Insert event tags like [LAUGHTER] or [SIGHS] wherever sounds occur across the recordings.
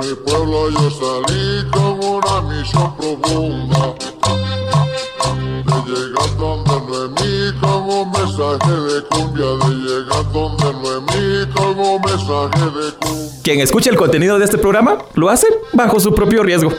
mi pueblo yo salí con una misión profunda. De llegar donde Noemí con un mensaje de cumbia. De llegar donde Noemí con un mensaje de cumbia. Quien escuche el contenido de este programa lo hace bajo su propio riesgo.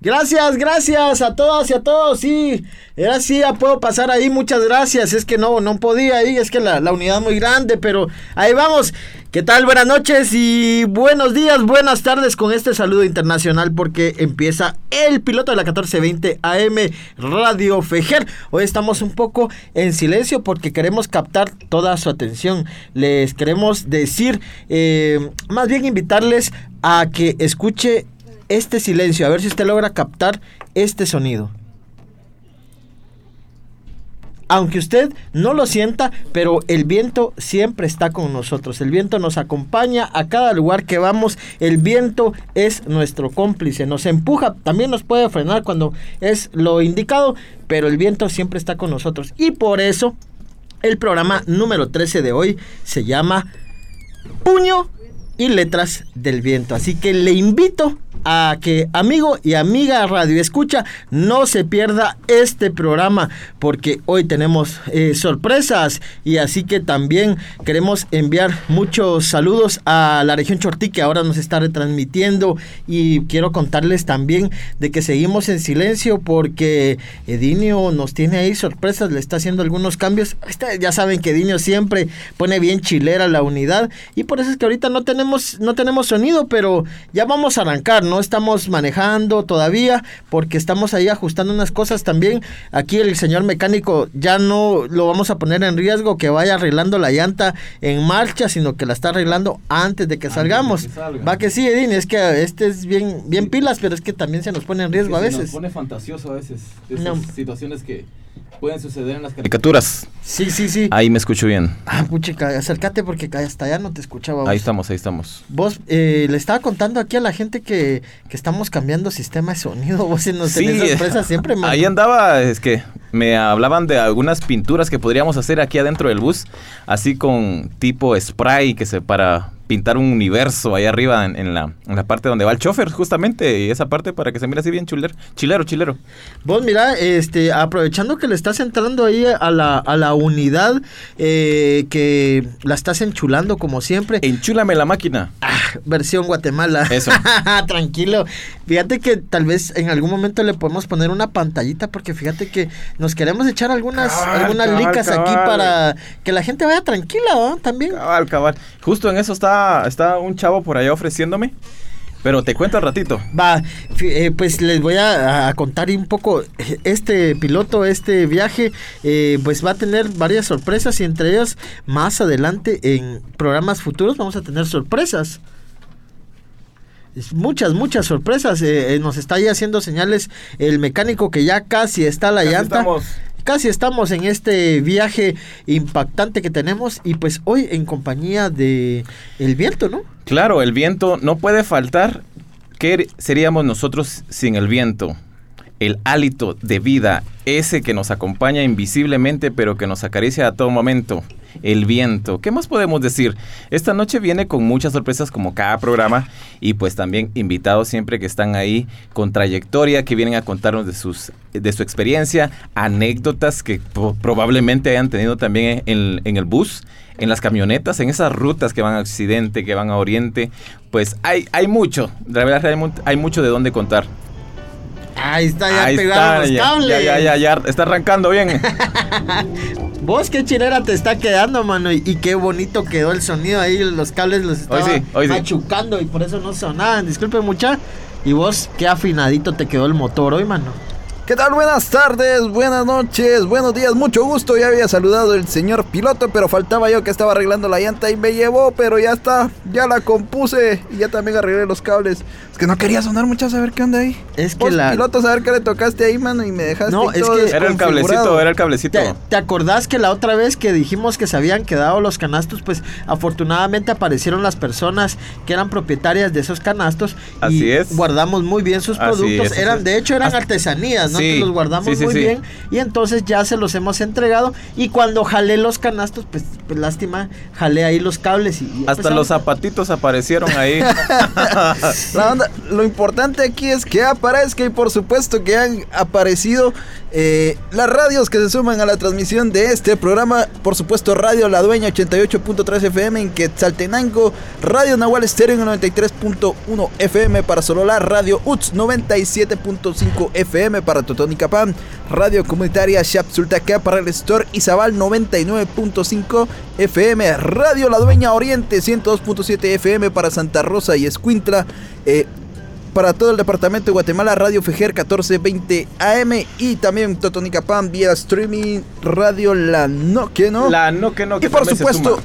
Gracias, gracias a todas y a todos. Sí, era así, ya puedo pasar ahí. Muchas gracias. Es que no, no podía ahí. Es que la, la unidad muy grande, pero ahí vamos. ¿Qué tal? Buenas noches y buenos días, buenas tardes con este saludo internacional porque empieza el piloto de la 1420 AM Radio Fejer. Hoy estamos un poco en silencio porque queremos captar toda su atención. Les queremos decir, eh, más bien invitarles a que escuche este silencio, a ver si usted logra captar este sonido. Aunque usted no lo sienta, pero el viento siempre está con nosotros. El viento nos acompaña a cada lugar que vamos. El viento es nuestro cómplice. Nos empuja, también nos puede frenar cuando es lo indicado, pero el viento siempre está con nosotros. Y por eso el programa número 13 de hoy se llama Puño y Letras del Viento. Así que le invito a que amigo y amiga Radio Escucha no se pierda este programa porque hoy tenemos eh, sorpresas y así que también queremos enviar muchos saludos a la región Chortí que ahora nos está retransmitiendo y quiero contarles también de que seguimos en silencio porque Edinio nos tiene ahí sorpresas, le está haciendo algunos cambios. Ustedes ya saben que Edinio siempre pone bien chilera la unidad y por eso es que ahorita no tenemos no tenemos sonido, pero ya vamos a arrancar, no estamos manejando todavía porque estamos ahí ajustando unas cosas también. Aquí el señor mecánico ya no lo vamos a poner en riesgo que vaya arreglando la llanta en marcha, sino que la está arreglando antes de que salgamos. Va que sí, Edín, es que este es bien, bien pilas, pero es que también se nos pone en riesgo a veces. Se pone fantasioso a veces. Esas situaciones que pueden suceder en las caricaturas. Sí, sí, sí. Ahí me escucho bien. Ah, puchica, acércate porque hasta allá no te escuchaba. Ahí estamos, ahí estamos. Vos, eh, le estaba contando aquí a la gente que, que estamos cambiando sistema de sonido. [LAUGHS] Vos nos Sí, tenés sorpresa siempre, man. Ahí andaba, es que me hablaban de algunas pinturas que podríamos hacer aquí adentro del bus, así con tipo spray que se para pintar un universo ahí arriba en, en la, en la parte donde va el chofer, justamente, y esa parte para que se mire así bien chuler, chilero, chilero. Vos mira, este, aprovechando que le estás entrando ahí a la, a la unidad, eh, que la estás enchulando como siempre. Enchúlame la máquina. Ah, versión Guatemala. Eso. [LAUGHS] Tranquilo. Fíjate que tal vez en algún momento le podemos poner una pantallita porque fíjate que nos queremos echar algunas, Cabal, algunas cabal, licas aquí para que la gente vaya tranquila, ¿no? También. Cabal, cabal. Justo en eso está, está un chavo por allá ofreciéndome, pero te cuento al ratito. Va, eh, pues les voy a, a contar un poco. Este piloto, este viaje, eh, pues va a tener varias sorpresas y entre ellas más adelante en programas futuros vamos a tener sorpresas. Es Muchas, muchas sorpresas. eh, eh, nos está ahí haciendo señales el mecánico que ya casi está la Casi llanta. estamos. Casi estamos en este viaje impactante que tenemos y pues hoy en compañía de el viento, ¿no? Claro, el viento no puede faltar. ¿Qué seríamos nosotros sin el viento? El hálito de vida, ese que nos acompaña invisiblemente pero que nos acaricia a todo momento. El viento. ¿Qué más podemos decir? Esta noche viene con muchas sorpresas como cada programa y pues también invitados siempre que están ahí con trayectoria, que vienen a contarnos de, sus, de su experiencia, anécdotas que probablemente hayan tenido también en, en el bus en las camionetas, en esas rutas que van a Occidente, que van a Oriente, pues hay, hay mucho, la verdad hay mucho de dónde contar. Ahí está, ya Ahí pegaron está, los ya, cables. ya, ya, ya, ya, está arrancando bien. [LAUGHS] Vos qué chilera te está quedando, mano. Y, y qué bonito quedó el sonido ahí. Los cables los Hoy estaba sí, hoy sí. machucando y por eso no sonaban. Disculpe mucha. Y vos qué afinadito te quedó el motor hoy, mano. ¿Qué tal? Buenas tardes, buenas noches, buenos días, mucho gusto. Ya había saludado el señor piloto, pero faltaba yo que estaba arreglando la llanta y me llevó, pero ya está, ya la compuse y ya también arreglé los cables. Es que no quería sonar mucho a saber qué onda ahí. Es que Vos, la- piloto, saber qué le tocaste ahí, mano, y me dejaste No, es todo que- Era el cablecito, era el cablecito. ¿Te, te acordás que la otra vez que dijimos que se habían quedado los canastos? Pues afortunadamente aparecieron las personas que eran propietarias de esos canastos. Así y es. Guardamos muy bien sus productos. es, eran, de hecho, eran Hasta- artesanías, ¿no? Sí, Que los guardamos sí, sí, muy sí. bien y entonces ya se los hemos entregado y cuando jalé los canastos, pues, pues, lástima, jalé ahí los cables y... y, Hasta pues, los zapatitos aparecieron [LAUGHS] ahí. La onda- lo importante aquí es que aparezca y por supuesto que han aparecido eh, las radios que se suman a la transmisión de este programa. Por supuesto, Radio La Dueña 88.3 FM en Quetzaltenango, Radio Nahual Estéreo en 93.1 FM para Solola, Radio UTS 97.5 FM para Totonicapán, Radio Comunitaria Xapsultacá para el Store Izabal 99.5 FM, Radio La Dueña Oriente 102.7 FM para Santa Rosa y Escuintla. eh, para todo el departamento de Guatemala, Radio Fejer 1420 AM y también Totonicapán vía streaming Radio La No que no. La no que no que y por supuesto,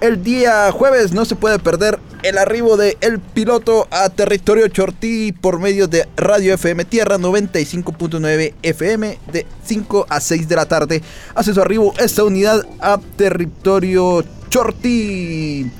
el día jueves no se puede perder el arribo de El Piloto a territorio Chortí por medio de Radio FM Tierra 95.9 FM de 5 a 6 de la tarde. Hace su arribo esta unidad a territorio Chortí.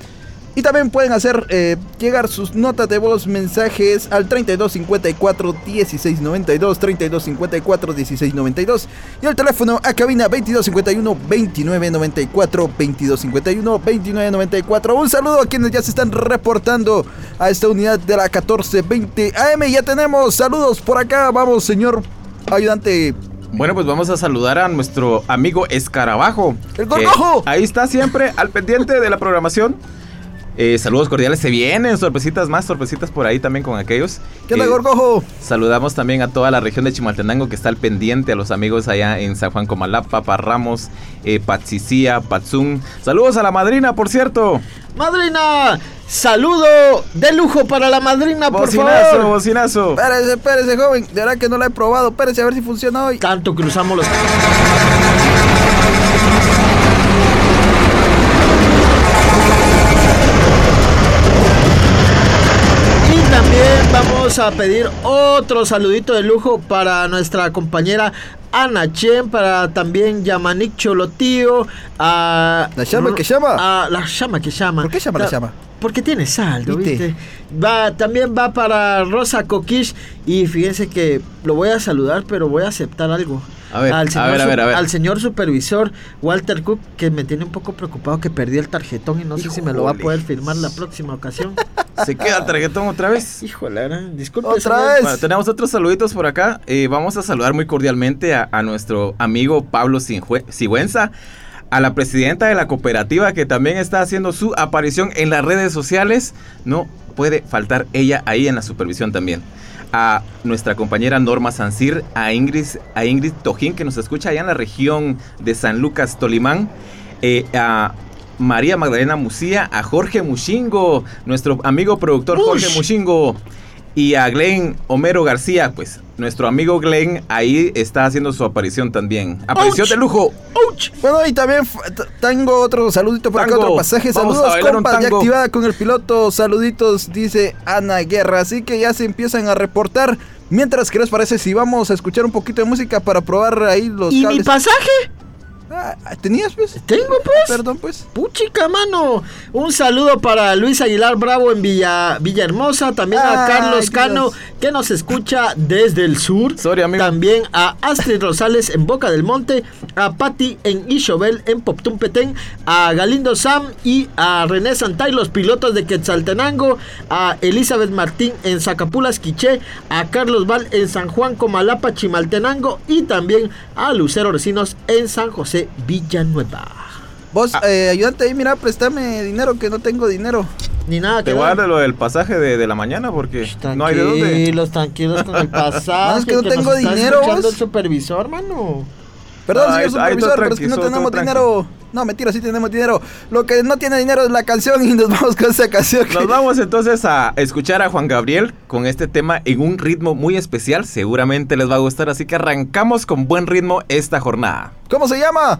Y también pueden hacer eh, llegar sus notas de voz, mensajes al 3254 1692, 3254 1692 y el teléfono a cabina 2251 2994, 2251 2994. Un saludo a quienes ya se están reportando a esta unidad de la 1420 AM. Ya tenemos saludos por acá. Vamos, señor ayudante. Bueno, pues vamos a saludar a nuestro amigo Escarabajo. ¡El Gorgojo! Ahí está siempre al pendiente de la programación. Eh, saludos cordiales, se vienen sorpresitas más, sorpresitas por ahí también con aquellos. ¿Qué onda, Eh, Gorgojo? Saludamos también a toda la región de Chimaltenango que está al pendiente, a los amigos allá en San Juan Comalapa, Parramos, eh, Patzicía, Patzún. Saludos a la madrina, por cierto. Madrina, saludo de lujo para la madrina, por Bocinazo, favor. bocinazo. Espérese, espérese, joven. De verdad que no la he probado. Espérese a ver si funciona hoy. Tanto cruzamos los... vamos a pedir otro saludito de lujo para nuestra compañera Ana Chen, para también Yamanik Cholotío, a... ¿La llama que llama? A la llama que llama. ¿Por qué llama la llama? Porque tiene saldo, ¿Viste? ¿viste? Va, también va para Rosa Coquish y fíjense que lo voy a saludar, pero voy a aceptar algo. A ver, a señor ver, a ver, a ver. Al señor supervisor Walter Cook, que me tiene un poco preocupado que perdí el tarjetón y no sé si me lo va a poder firmar la próxima ocasión. [LAUGHS] Se queda el tarjetón otra vez. Híjole, disculpe. Otra señor. vez. Bueno, tenemos otros saluditos por acá. Eh, vamos a saludar muy cordialmente a, a nuestro amigo Pablo Sinjue- Sigüenza, a la presidenta de la cooperativa que también está haciendo su aparición en las redes sociales. No puede faltar ella ahí en la supervisión también. A nuestra compañera Norma Sancir, a Ingrid, a Ingrid Tojín que nos escucha allá en la región de San Lucas, Tolimán. eh, a María Magdalena Musía, a Jorge Mushingo, nuestro amigo productor Jorge Ush. Y a Glenn Homero García, pues nuestro amigo Glenn ahí está haciendo su aparición también. Aparición Ouch. de lujo. ¡Auch! Bueno, y también tengo otro saludito por acá, Tango. otro pasaje. Vamos a Saludos, compas, ya activada con el piloto. Saluditos, dice Ana Guerra. Así que ya se empiezan a reportar. Mientras, ¿qué les parece si vamos a escuchar un poquito de música para probar ahí los ¿Y mi cables? pasaje? Ah, ¿Tenías, pues? Tengo, pues. Perdón, pues. Puchica, mano. Un saludo para Luis Aguilar Bravo en Villa, Villahermosa. También a Ay, Carlos Cano, Dios. que nos escucha desde el sur. Sorry, amigo. También a Astrid Rosales en Boca del Monte. A Patti en Ishobel en Poptumpetén. A Galindo Sam y a René Santay, los pilotos de Quetzaltenango. A Elizabeth Martín en Zacapulas, Quiché. A Carlos Val en San Juan, Comalapa, Chimaltenango. Y también a Lucero Recinos en San José, Villanueva. Vos, Ah. eh, ayudante ahí, mira, préstame dinero que no tengo dinero. Ni nada Te que voy a dar. dar lo del pasaje de, de la mañana porque no hay de dónde. Tranquilos, tranquilos con el [LAUGHS] pasaje. No, es que no tengo está dinero, escuchando vos. el supervisor, mano. Perdón, Ay, señor supervisor, pero es que no tenemos dinero. No, mentira, sí tenemos dinero. Lo que no tiene dinero es la canción y nos [LAUGHS] vamos con esa canción. que- Nos vamos entonces a escuchar a Juan Gabriel con este tema en un ritmo muy especial. Seguramente les va a gustar, así que arrancamos con buen ritmo esta jornada. ¿Cómo se llama?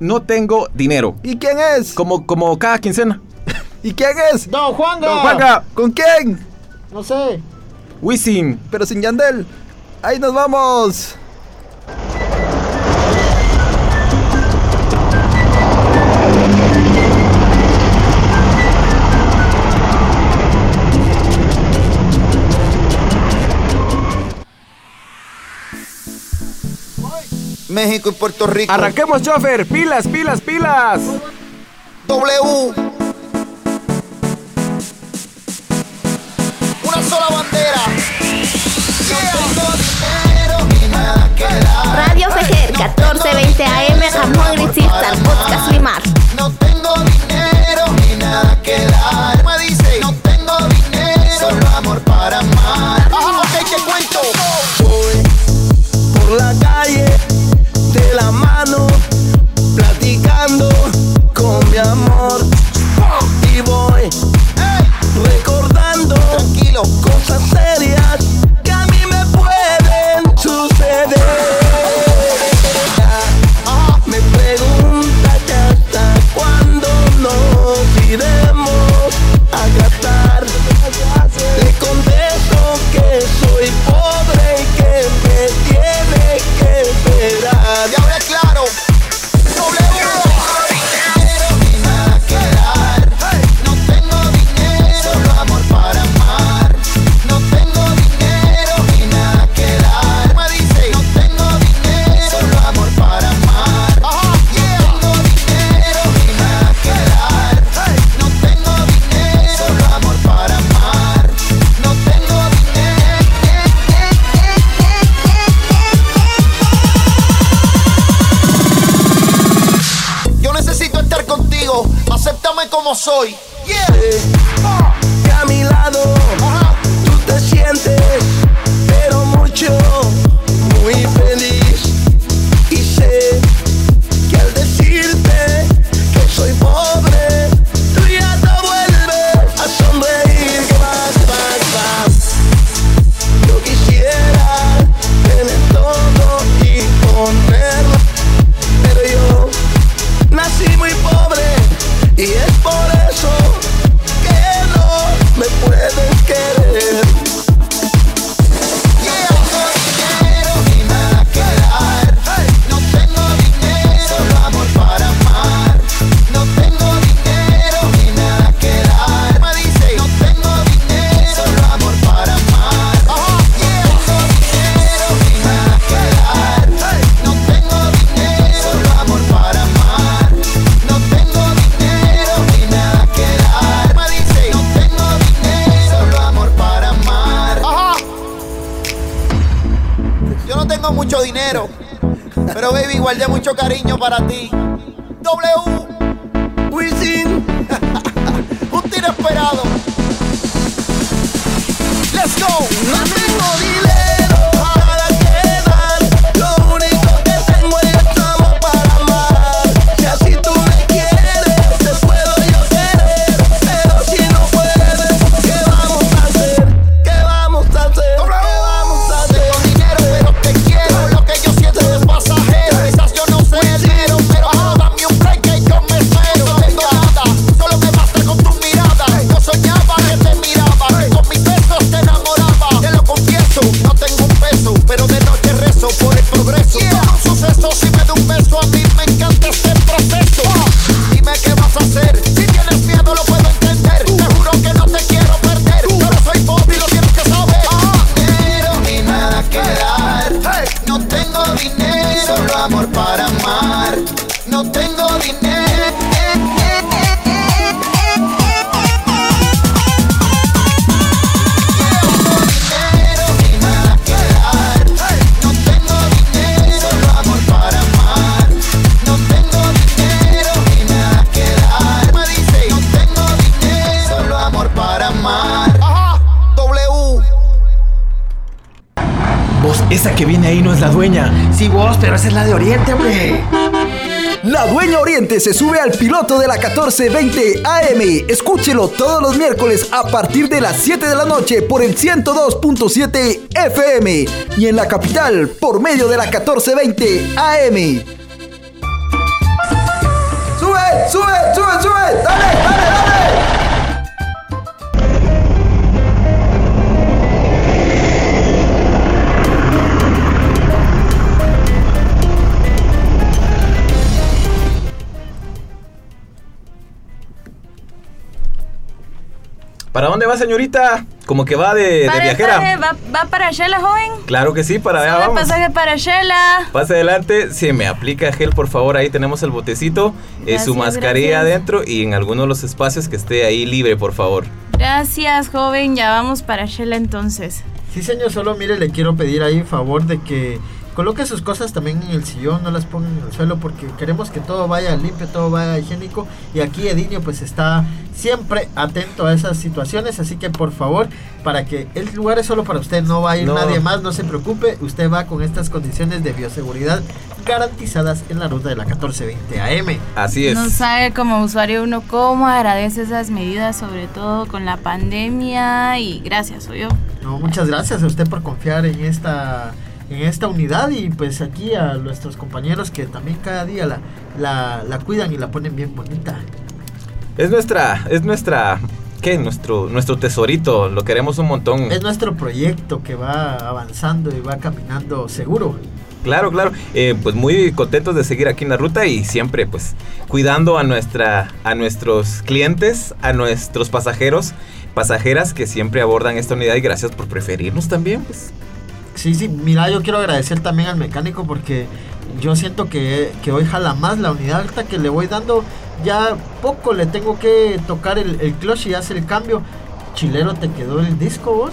No tengo dinero. ¿Y quién es? Como, como cada quincena. [LAUGHS] ¿Y quién es? Don Juanga. Don Juanga, ¿Con quién? No sé. Wisin. Pero sin Yandel. Ahí nos vamos. México y Puerto Rico. Arranquemos, chofer. Pilas, pilas, pilas. W. Una sola bandera. Radio Fejer, 1420 AM, Ramón Grisista, Podcast Limar. cosas serias que a mí me pueden suceder. tengo mucho dinero, pero baby, guardé mucho cariño para ti. W. Wisin. [LAUGHS] Un tiro esperado. Let's go. Mami, dile. Sí, vos, pero esa es la de Oriente, hombre. La Dueña Oriente se sube al piloto de la 1420 AM. Escúchelo todos los miércoles a partir de las 7 de la noche por el 102.7 FM y en la capital por medio de la 1420 AM. ¡Sube, sube, sube, sube! ¡Dale, dale, dale! ¿Para dónde va, señorita? Como que va de, viajera. Va, para Shela, joven? Claro que sí, para allá vamos. pasaje para Shela. Pase adelante. Si me aplica gel, por favor, ahí tenemos el botecito, eh, su mascarilla adentro y en alguno de los espacios que esté ahí libre, por favor. Gracias, joven. Ya vamos para Shela entonces. Sí, señor, solo mire, le quiero pedir ahí favor de que coloque sus cosas también en el sillón, no las ponga en el suelo porque queremos que todo vaya limpio, todo vaya higiénico y aquí Edinio pues está siempre atento a esas situaciones, así que por favor, para que el lugar es solo para usted, no va a ir No. nadie más, no se preocupe, usted va con estas condiciones de bioseguridad garantizadas en la ruta de la 1420 AM. Así es. No sabe como usuario uno cómo agradece esas medidas, sobre todo con la pandemia. Y gracias, soy yo. No, muchas gracias a usted por confiar en esta en esta unidad y pues aquí a nuestros compañeros que también cada día la, la, la cuidan y la ponen bien bonita. Es nuestra, es nuestra, ¿qué? Nuestro, nuestro tesorito, lo queremos un montón. Es nuestro proyecto que va avanzando y va caminando seguro. Claro, claro. Eh, pues muy contentos de seguir aquí en la ruta y siempre pues cuidando a nuestra, a nuestros clientes, a nuestros pasajeros, pasajeras que siempre abordan esta unidad y gracias por preferirnos también, pues. Sí, sí, mira, yo quiero agradecer también al mecánico porque yo siento que, que hoy jala más la unidad alta que le voy dando. Ya poco le tengo que tocar el, el clutch y hace el cambio. Chilero, ¿te quedó el disco vos?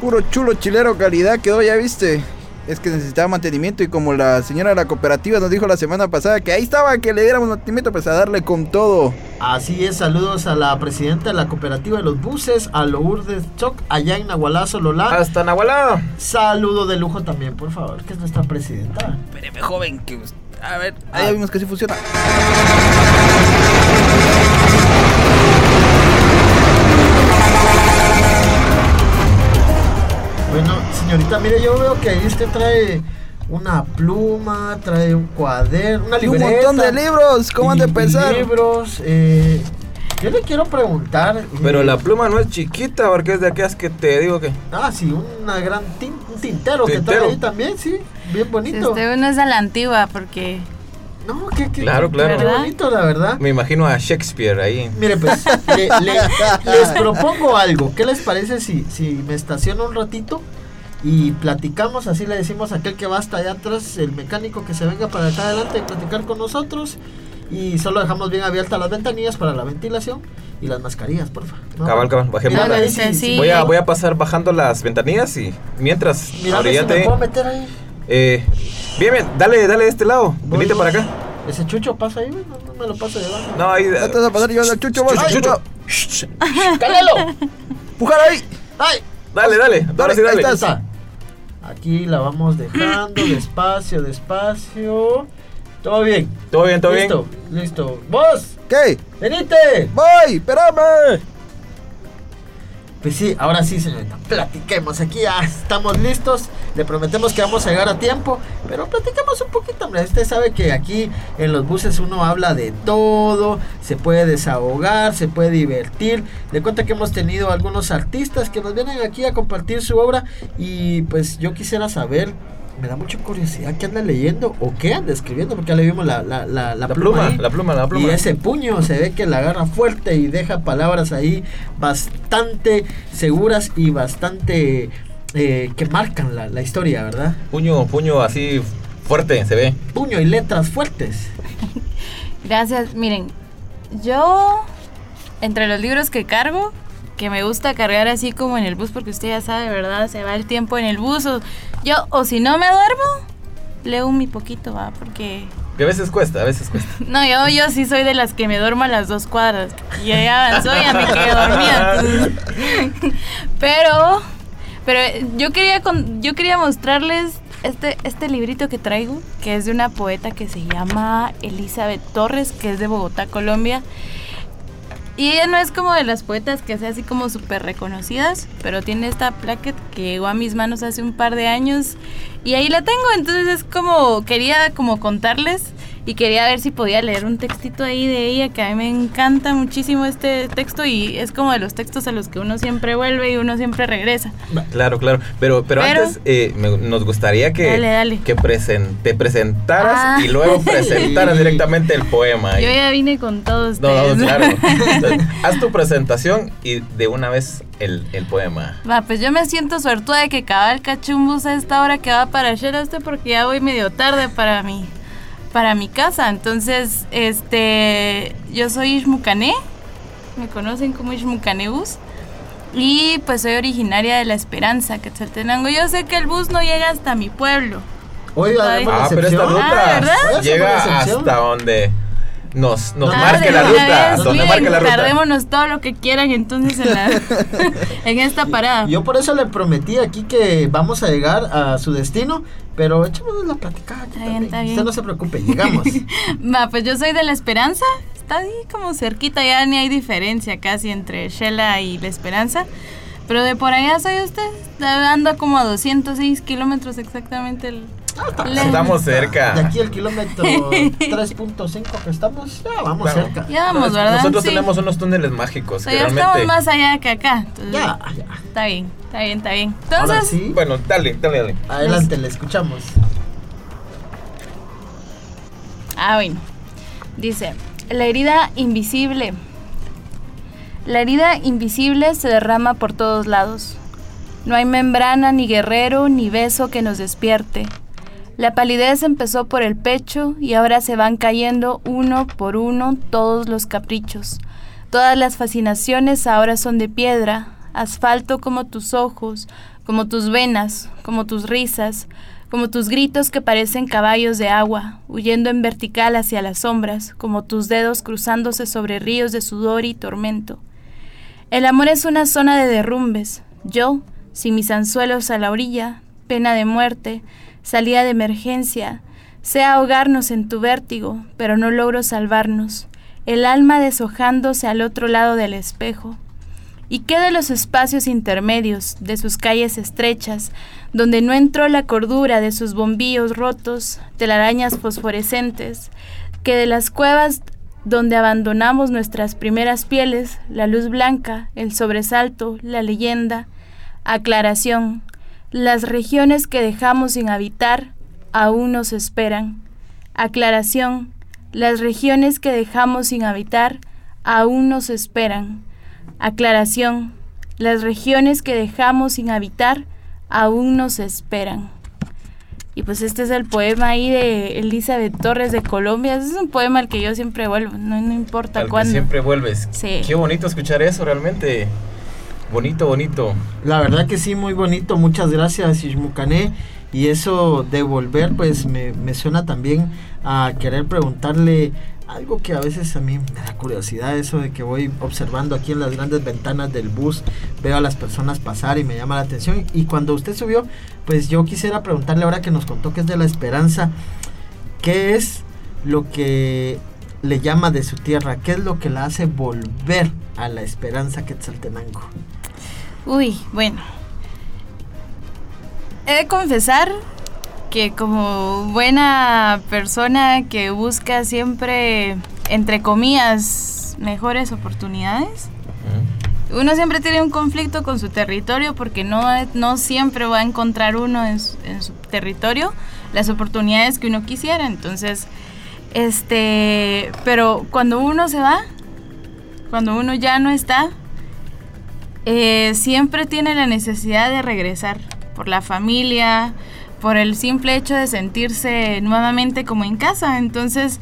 Puro chulo chilero calidad quedó, ya viste. Es que necesitaba mantenimiento y como la señora de la cooperativa nos dijo la semana pasada que ahí estaba, que le diéramos mantenimiento, pues a darle con todo. Así es, saludos a la presidenta de la cooperativa de los buses, a Lourdes Choc, allá en Nahualazo, Lola. Hasta Nahualá. Saludo de lujo también, por favor, que es nuestra presidenta. Espéreme, joven, que... A ver, ahí ya vimos que sí funciona. Señorita, mire, yo veo que ahí usted trae una pluma, trae un cuaderno, una Y un libreta. montón de libros, ¿cómo han de pensar? libros, eh, yo le quiero preguntar. eh, Pero la pluma no es chiquita porque es de aquellas que te digo que... Ah, sí, una gran tin- un tintero, que Tintero. trae ahí también, sí, bien Si bonito. usted no es a la antigua, porque No, qué, qué, Claro, claro. qué bonito, la verdad. Me imagino a Shakespeare ahí. Mire, pues, le- le- [LAUGHS] les propongo algo. ¿Qué les parece si, si me estaciono un ratito y platicamos? Así le decimos a aquel que va hasta allá atrás, el mecánico que se venga para acá adelante y platicar con nosotros. Y solo dejamos bien abiertas las ventanillas para la ventilación y las mascarillas, porfa. ¿no? Cabal, cabal, bajemos. Mira, ahí Sí, sí. Voy a, voy a pasar bajando las ventanillas y mientras, Mira, si me puedo meter ahí. Eh, bien, bien, dale, dale de este lado. Voy, Venite para acá. Ese chucho pasa ahí, no, no me lo paso de abajo. No, ahí. Te vas a pasar yo al chucho. Chucho, Ay, chucho. no. ¡Cálalo! [LAUGHS] Pujar ahí. ¡Ay! Dale, dale. Ahora sí, ahí dale. Ahí está. Aquí la vamos dejando despacio, despacio. Todo bien. Todo bien, todo listo, bien. listo. ¡Vos! ¿Qué? ¡Venite! Voy, espérame. Pues sí, ahora sí, señorita. Platiquemos. Aquí ya estamos listos. Le prometemos que vamos a llegar a tiempo. Pero platiquemos un poquito, hombre. Usted sabe que aquí en los buses uno habla de todo. Se puede desahogar, se puede divertir. Le cuento que hemos tenido algunos artistas que nos vienen aquí a compartir su obra. Y pues yo quisiera saber. Me da mucha curiosidad qué anda leyendo o qué anda escribiendo, porque ya le vimos la, la, la, la La pluma, la pluma, la pluma. Y ese puño se ve que la agarra fuerte y deja palabras ahí bastante seguras y bastante eh, que marcan la, la historia, ¿verdad? Puño, puño así fuerte, se ve. Puño y letras fuertes. [LAUGHS] gracias. Miren, yo, entre los libros que cargo, que me gusta cargar así como en el bus, porque usted ya sabe, ¿verdad? Se va el tiempo en el bus. O, yo, o si no me duermo, leo mi poquito, ¿va? Porque Que a veces cuesta, a veces cuesta. [LAUGHS] No, yo, yo sí soy de las que me duermo a las dos cuadras. Y ya avanzó y ya me quedé dormida. [LAUGHS] Pero, pero yo quería, con- yo quería mostrarles este, este librito que traigo, que es de una poeta que se llama Elizabeth Torres, que es de Bogotá, Colombia. Y ella no es como de las poetas que sea así como súper reconocidas, pero tiene esta plaquet que llegó a mis manos hace un par de años y ahí la tengo, entonces es como, quería como contarles y quería ver si podía leer un textito ahí de ella, que a mí me encanta muchísimo este texto y es como de los textos a los que uno siempre vuelve y uno siempre regresa. Claro, claro. Pero, pero, Pero- antes eh, me- nos gustaría que, Dale, dale. que presen- te presentaras Ah. y luego [LAUGHS] presentaras directamente el poema. Yo ya vine con todos No, no, claro. Entonces, [LAUGHS] haz tu presentación y de una vez el, el poema. Va, pues yo me siento suertuda de que cabal cachumbus a esta hora que va para usted porque ya voy medio tarde para mi, para mi casa. Entonces, este, yo soy Ishmucané, me conocen como Ishmucanebus. Y pues soy originaria de La Esperanza, Quetzaltenango. Yo sé que el bus no llega hasta mi pueblo. La Ah, pero esta ruta Ah, llega hasta donde nos, nos marque la ruta. vez, Donde miren, marque la ruta. Tardémonos todo lo que quieran entonces en, la, [LAUGHS] [LAUGHS] en esta parada. Yo por eso le prometí aquí que vamos a llegar a su destino, pero echémonos la platicada. Está bien, está bien. Usted no se preocupe, llegamos. [LAUGHS] Va, pues yo soy de La Esperanza. Está ahí como cerquita, ya ni hay diferencia casi entre Shela y La Esperanza. Pero de por allá soy usted. Anda como a 206 kilómetros exactamente. El, Estamos cerca. De aquí el kilómetro [LAUGHS] 3.5 que estamos, ya vamos Claro. cerca. Ya vamos, ¿verdad? Nosotros Sí. tenemos unos túneles mágicos O sea, que ya realmente. estamos más allá que acá. Entonces, Ya, ya. Está bien, está bien, está bien. Ahora Entonces, sí, Bueno, dale, dale, dale. adelante, le escuchamos. Ah, bueno. Dice, la herida invisible. La herida invisible se derrama por todos lados. No hay membrana, ni guerrero, ni beso que nos despierte. La palidez empezó por el pecho y ahora se van cayendo uno por uno todos los caprichos. Todas las fascinaciones ahora son de piedra, asfalto como tus ojos, como tus venas, como tus risas, como tus gritos que parecen caballos de agua, huyendo en vertical hacia las sombras, como tus dedos cruzándose sobre ríos de sudor y tormento. El amor es una zona de derrumbes. Yo, sin mis anzuelos a la orilla, pena de muerte, salida de emergencia, sé ahogarnos en tu vértigo, pero no logro salvarnos. El alma deshojándose al otro lado del espejo. ¿Y qué de los espacios intermedios, de sus calles estrechas, donde no entró la cordura de sus bombillos rotos, telarañas fosforescentes, que de las cuevas donde abandonamos nuestras primeras pieles, la luz blanca, el sobresalto, la leyenda, aclaración, las regiones que dejamos sin habitar aún nos esperan. Aclaración, las regiones que dejamos sin habitar aún nos esperan. Aclaración, las regiones que dejamos sin habitar aún nos esperan. Y pues este es el poema ahí de Elizabeth Torres de Colombia. Es un poema al que yo siempre vuelvo, no, no importa Al que cuándo. siempre vuelves. Sí. Qué bonito escuchar eso, realmente. Bonito, bonito. La verdad que sí, muy bonito. Muchas gracias, Ishmucané. Y eso de volver, pues me, me suena también a querer preguntarle algo que a veces a mí me da curiosidad, eso de que voy observando aquí en las grandes ventanas del bus, veo a las personas pasar y me llama la atención. Y cuando usted subió, pues yo quisiera preguntarle ahora que nos contó que es de la esperanza, ¿qué es lo que le llama de su tierra? ¿Qué es lo que la hace volver a la esperanza Quetzaltenango? Uy, bueno. He de confesar que como buena persona que busca siempre, entre comillas, mejores oportunidades, uno siempre tiene un conflicto con su territorio porque no, no siempre va a encontrar uno en su, en su territorio las oportunidades que uno quisiera. Entonces, este, pero cuando uno se va, cuando uno ya no está, eh, siempre tiene la necesidad de regresar por la familia, por el simple hecho de sentirse nuevamente como en casa. Entonces,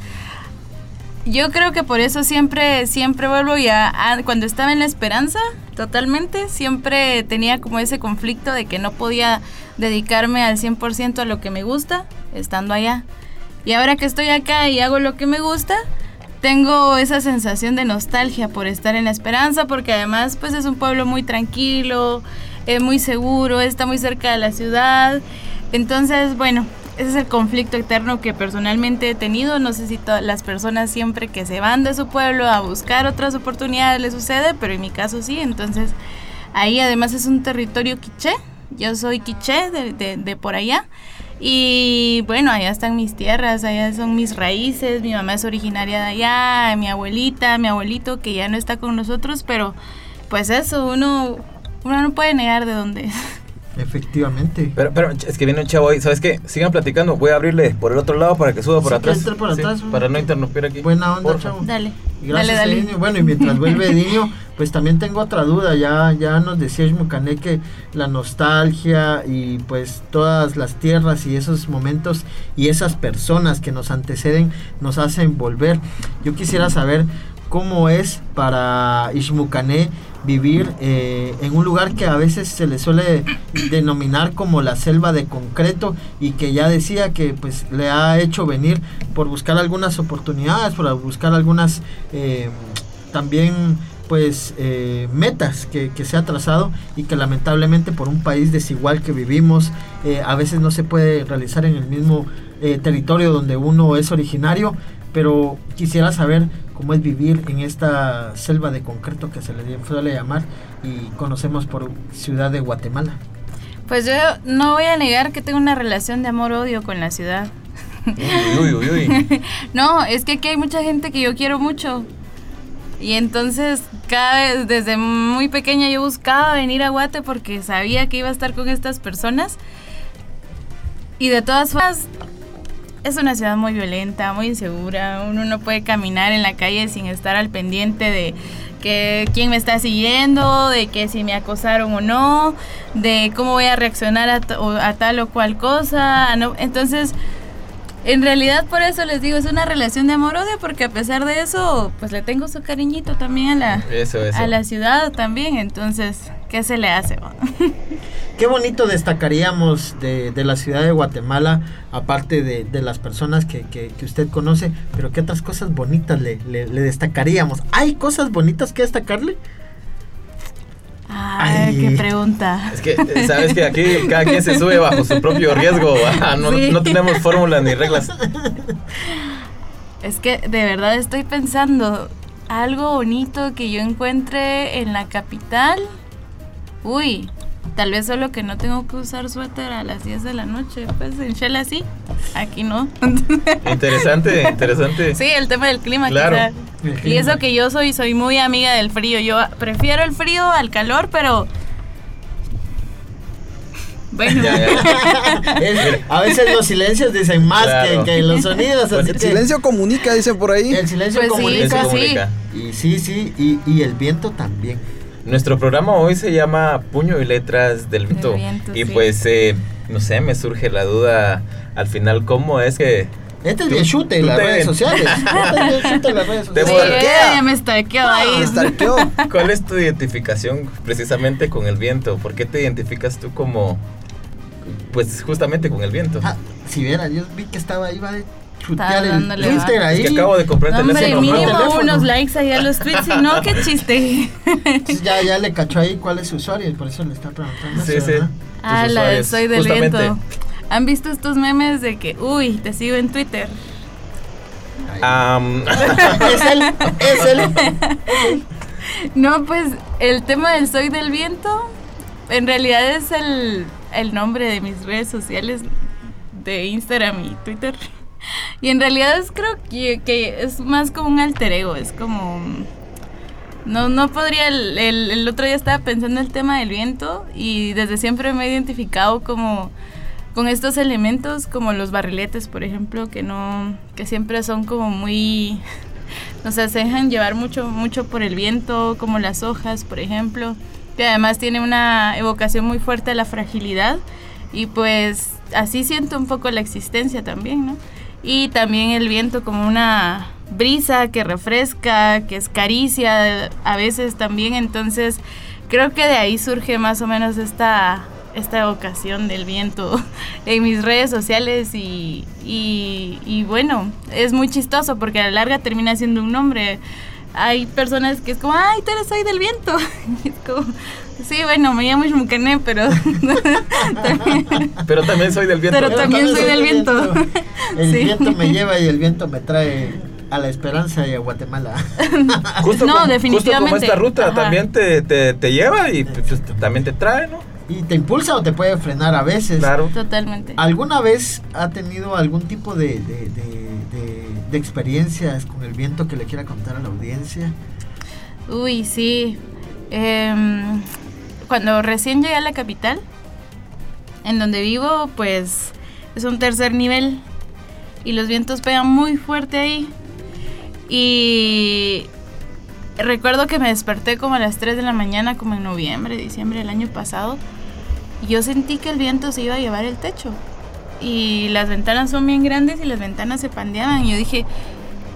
yo creo que por eso siempre, siempre vuelvo cuando estaba en la esperanza, totalmente, siempre tenía como ese conflicto de que no podía dedicarme al 100% a lo que me gusta, estando allá. Y ahora que estoy acá y hago lo que me gusta, tengo esa sensación de nostalgia por estar en la esperanza, porque además pues es un pueblo muy tranquilo, es muy seguro, está muy cerca de la ciudad. Entonces, bueno, ese es el conflicto eterno que personalmente he tenido. No sé si las personas siempre que se van de su pueblo a buscar otras oportunidades les sucede, pero en mi caso sí. Entonces, ahí además es un territorio quiché. Yo soy quiché de, de- de por allá. Y bueno, allá están mis tierras, allá son mis raíces, mi mamá es originaria de allá, mi abuelita, mi abuelito que ya no está con nosotros, pero pues eso, uno, uno no puede negar de dónde es. Efectivamente. Pero, pero es que viene un chavo ahí, ¿sabes qué? Sigan platicando, voy a abrirle por el otro lado para que suba por Sí, atrás. Sí, atrás, para no interrumpir aquí. Buena onda, Porfa. chavo. Dale, Gracias, dale, dale. Bueno, y mientras vuelve [LAUGHS] Edinio, pues también tengo otra duda. Ya, ya nos decía Ishmucané que la nostalgia y pues todas las tierras y esos momentos y esas personas que nos anteceden nos hacen volver. Yo quisiera saber cómo es para Ishmucané vivir eh, en un lugar que a veces se le suele denominar como la selva de concreto y que ya decía que pues le ha hecho venir por buscar algunas oportunidades, por buscar algunas eh, también pues eh, metas que, que se ha trazado y que lamentablemente por un país desigual que vivimos eh, a veces no se puede realizar en el mismo eh, territorio donde uno es originario pero quisiera saber cómo es vivir en esta selva de concreto que se le suele llamar y conocemos por ciudad de Guatemala. Pues yo no voy a negar que tengo una relación de amor-odio con la ciudad. Uy, uy, uy, uy. [LAUGHS] no, es que aquí hay mucha gente que yo quiero mucho. Y entonces, cada vez, desde muy pequeña yo buscaba venir a Guate porque sabía que iba a estar con estas personas. Y de todas formas, es una ciudad muy violenta, muy insegura. Uno no puede caminar en la calle sin estar al pendiente de que quién me está siguiendo, de que si me acosaron o no, de cómo voy a reaccionar a, a tal o cual cosa. Entonces, en realidad por eso les digo, es una relación de amor-odio, porque a pesar de eso, pues le tengo su cariñito también a la, Eso, eso. a la ciudad también. Entonces, ¿qué se le hace? [LAUGHS] Qué bonito destacaríamos de, de la ciudad de Guatemala, aparte de, de las personas que, que- que usted conoce, pero qué otras cosas bonitas le, le- le destacaríamos. ¿Hay cosas bonitas que destacarle? Ay, Ay. qué pregunta. Es que, eh, sabes que aquí cada quien se sube bajo su propio riesgo. ah, No, Sí. no tenemos fórmulas ni reglas. Es que de verdad estoy pensando algo bonito que yo encuentre en la capital. Uy, tal vez solo que no tengo que usar suéter a las 10 de la noche. Pues en Shela sí, aquí no. [LAUGHS] Interesante, interesante. Sí, el tema del clima, Claro. quizá. Y eso que yo soy, soy muy amiga del frío. Yo prefiero el frío al calor, pero. Bueno. Ya, ya. [LAUGHS] Es- a veces los silencios dicen más Claro. que, que los sonidos. Pues así El que silencio comunica, dice por ahí. el silencio Pues sí, comunica. Sí. comunica. Y sí, sí, y, y el viento también. Nuestro programa hoy se llama Puño y Letras del Viento. viento, y sí. pues, eh, no sé, me surge la duda al final, ¿cómo es que Este es Tú- bien chute en las te- redes [LAUGHS] sociales. Este es bien chute en las redes sociales. me stalkeó ahí. Me stalkeó. [LAUGHS] ¿Cuál es tu identificación precisamente con el viento? ¿Por qué te identificas tú como, pues justamente con el viento? Ah, si viera, yo vi que estaba ahí, va de chutear el Twitter ahí. Es que acabo de comprar Hombre, teléfono mínimo teléfono. unos likes ahí a los tweets, si no, qué chiste. Ya, ya le cachó ahí cuál es su usuario y por eso le está preguntando. Sí, sí. Ah, la usuarios, soy del viento. ¿Han visto estos memes de que, uy, te sigo en Twitter? Am, [LAUGHS] es él, es él. No, pues el tema del soy del viento en realidad es el, el nombre de mis redes sociales de Instagram y Twitter. Y en realidad es, creo que, que es más como un alter ego, es como... No, no podría, el, el- otro día estaba pensando el tema del viento y desde siempre me he identificado como con estos elementos como los barriletes, por ejemplo, que no, que siempre son como muy, [LAUGHS] o sea, se dejan llevar mucho, mucho por el viento, como las hojas, por ejemplo, que además tiene una evocación muy fuerte a la fragilidad y pues así siento un poco la existencia también, ¿no? Y también el viento como una brisa que refresca, que es caricia a veces también, entonces creo que de ahí surge más o menos esta, esta evocación del viento [LAUGHS] en mis redes sociales y, y, y bueno, es muy chistoso porque a la larga termina siendo un nombre. Hay personas que es como, ay, tú eres soy del viento. Y [LAUGHS] es como, sí, bueno, me llamo Shmukané, pero también- [LAUGHS] pero también soy del viento. Pero también soy del viento. El Sí. viento me lleva y el viento me trae a la esperanza y a Guatemala. [LAUGHS] Justo No, como, Justo como definitivamente. esta ruta Ajá. también te, te, te lleva y pues, también te trae, ¿no? Y te impulsa o te puede frenar a veces. Claro. Totalmente. ¿Alguna vez ha tenido algún tipo de, de- de- de- de experiencias con el viento que le quiera contar a la audiencia? Uy, sí. Em, cuando recién llegué a la capital, en donde vivo, pues es un tercer nivel y los vientos pegan muy fuerte ahí. Y recuerdo que me desperté como a las 3 de la mañana, como en noviembre, diciembre del año pasado, y yo sentí que el viento se iba a llevar el techo. Y las ventanas son bien grandes y las ventanas se pandeaban. Y yo dije,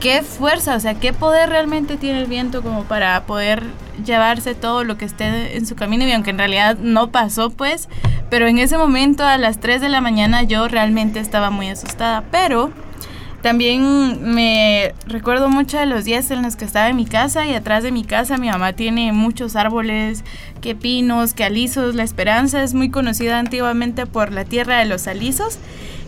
qué fuerza, o sea, qué poder realmente tiene el viento como para poder llevarse todo lo que esté en su camino y aunque en realidad no pasó pues, pero en ese momento a las 3 de la mañana yo realmente estaba muy asustada, pero también me recuerdo mucho de los días en los que estaba en mi casa y atrás de mi casa mi mamá tiene muchos árboles, que pinos, que alisos. La Esperanza es muy conocida antiguamente por la tierra de los alisos.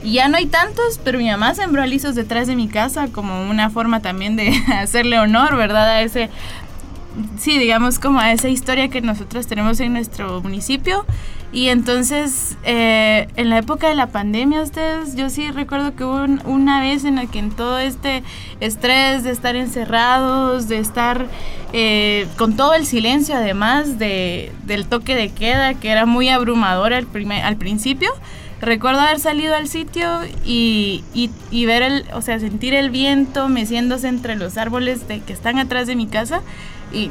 Y ya no hay tantos, pero mi mamá sembró alisos detrás de mi casa como una forma también de [LAUGHS] hacerle honor, ¿verdad? A ese, sí, digamos como a esa historia que nosotros tenemos en nuestro municipio. Y entonces, eh, en la época de la pandemia, ustedes, yo sí recuerdo que hubo un- una vez en la que en todo este estrés de estar encerrados, de estar eh, con todo el silencio, además de, del toque de queda, que era muy abrumador al, primer, al principio, recuerdo haber salido al sitio y, y- y ver el, o sea, sentir el viento meciéndose entre los árboles de, que están atrás de mi casa y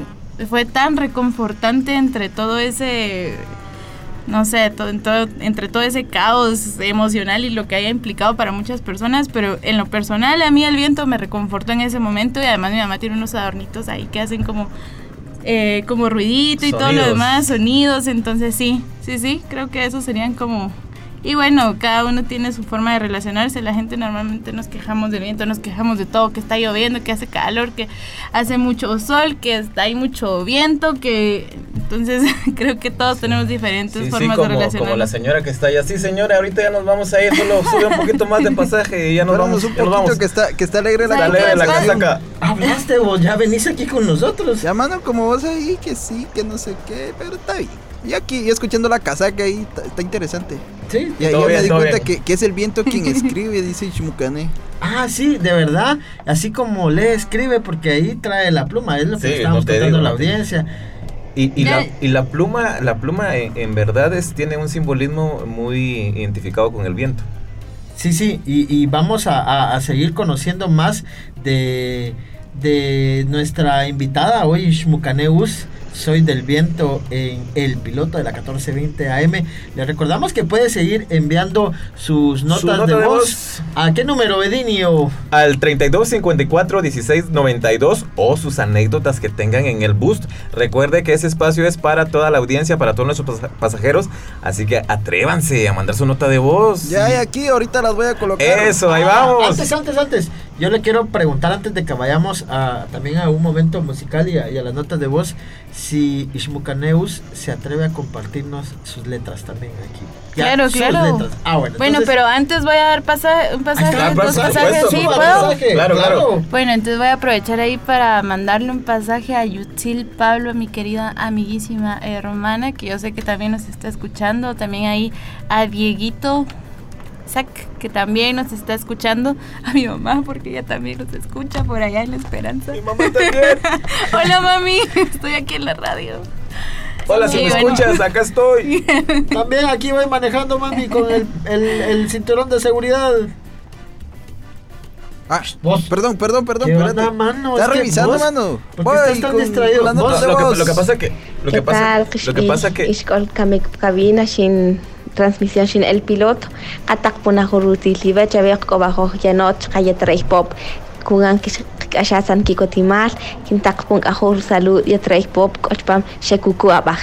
fue tan reconfortante entre todo ese no sé, to- en todo- entre todo ese caos emocional y lo que haya implicado para muchas personas, pero en lo personal a mí el viento me reconfortó en ese momento y además mi mamá tiene unos adornitos ahí que hacen como, eh, como ruidito y todo lo Sonidos. demás, sonidos, entonces sí, sí, sí, creo que esos serían como... Y bueno, cada uno tiene su forma de relacionarse. La gente normalmente nos quejamos del viento, nos quejamos de todo, que está lloviendo, que hace calor, que hace mucho sol, que está hay mucho viento, que entonces [LAUGHS] creo que todos tenemos diferentes Sí, sí, formas de relacionarnos. como la señora que está allá. Sí, señora, ahorita ya nos vamos a ir. Solo [LAUGHS] sube un poquito más de pasaje y ya nos vamos. un ya nos poquito vamos. que está, que está alegre la de la Después- casaca. Hablaste vos, ya venís aquí con nosotros. Ya mano como vos ahí, que sí, que no sé qué, pero está bien. Y aquí, escuchando la casaca ahí, está, está interesante. Sí. Ya bien, me di cuenta que, que es el viento quien escribe, dice Ishmukane. Ah, sí, de verdad. Así como lee, escribe, porque ahí trae la pluma. Es lo que Sí, estamos no contando a la audiencia. Y, y, la, y la pluma, la pluma en, en verdad es, tiene un simbolismo muy identificado con el viento. Sí, sí, y, y vamos a, a- a seguir conociendo más de, de nuestra invitada hoy, Shmukaneus. Soy del viento en el piloto de la 1420 AM. Le recordamos que puede seguir enviando sus notas nota de, de voz. ¿A qué número, Edinio? Al 32 54 16 92 o sus anécdotas que tengan en el boost. Recuerde que ese espacio es para toda la audiencia, para todos nuestros pas- pasajeros. Así que atrévanse a mandar su nota de voz. Ya hay aquí, ahorita las voy a colocar. Eso, ahí Ah, vamos. Antes, antes, antes. Yo le quiero preguntar antes de que vayamos a, también a un momento musical y a, y a las notas de voz, si Ishmukaneus se atreve a compartirnos sus letras también aquí. Claro, sus claro. letras. Ah, bueno. Bueno, entonces- pero antes voy a dar pasa- un pasaje, dos pasajes, supuesto, ¿sí puedo? pasaje, Claro, claro. Bueno, entonces voy a aprovechar ahí para mandarle un pasaje a Yutzil Pablo, mi querida amiguísima eh, romana, que yo sé que también nos está escuchando. También ahí a Dieguito Que también nos está escuchando. A mi mamá, porque ella también nos escucha por allá en La Esperanza. Mi mamá también. [LAUGHS] Hola, mami. Estoy aquí en la radio. Hola, si me bueno. escuchas, acá estoy. [LAUGHS] También aquí voy manejando, mami, con el, el, el cinturón de seguridad. Ah, Vos. perdón, perdón, perdón, ¿Qué espérate. mano? Está Es que revisando, vos- mano. ¿por qué estás tan con- distraído? Lo que, lo que pasa que lo ¿Qué que pasa tal? lo que pasa que Transmisión sin el piloto. Atak puna huruti live chavek ko bajo yanot kaya tres pop. Kugan kis ashasan kikotimal kintak pun ahur salud ya tres pop kochpam shekuku abaj.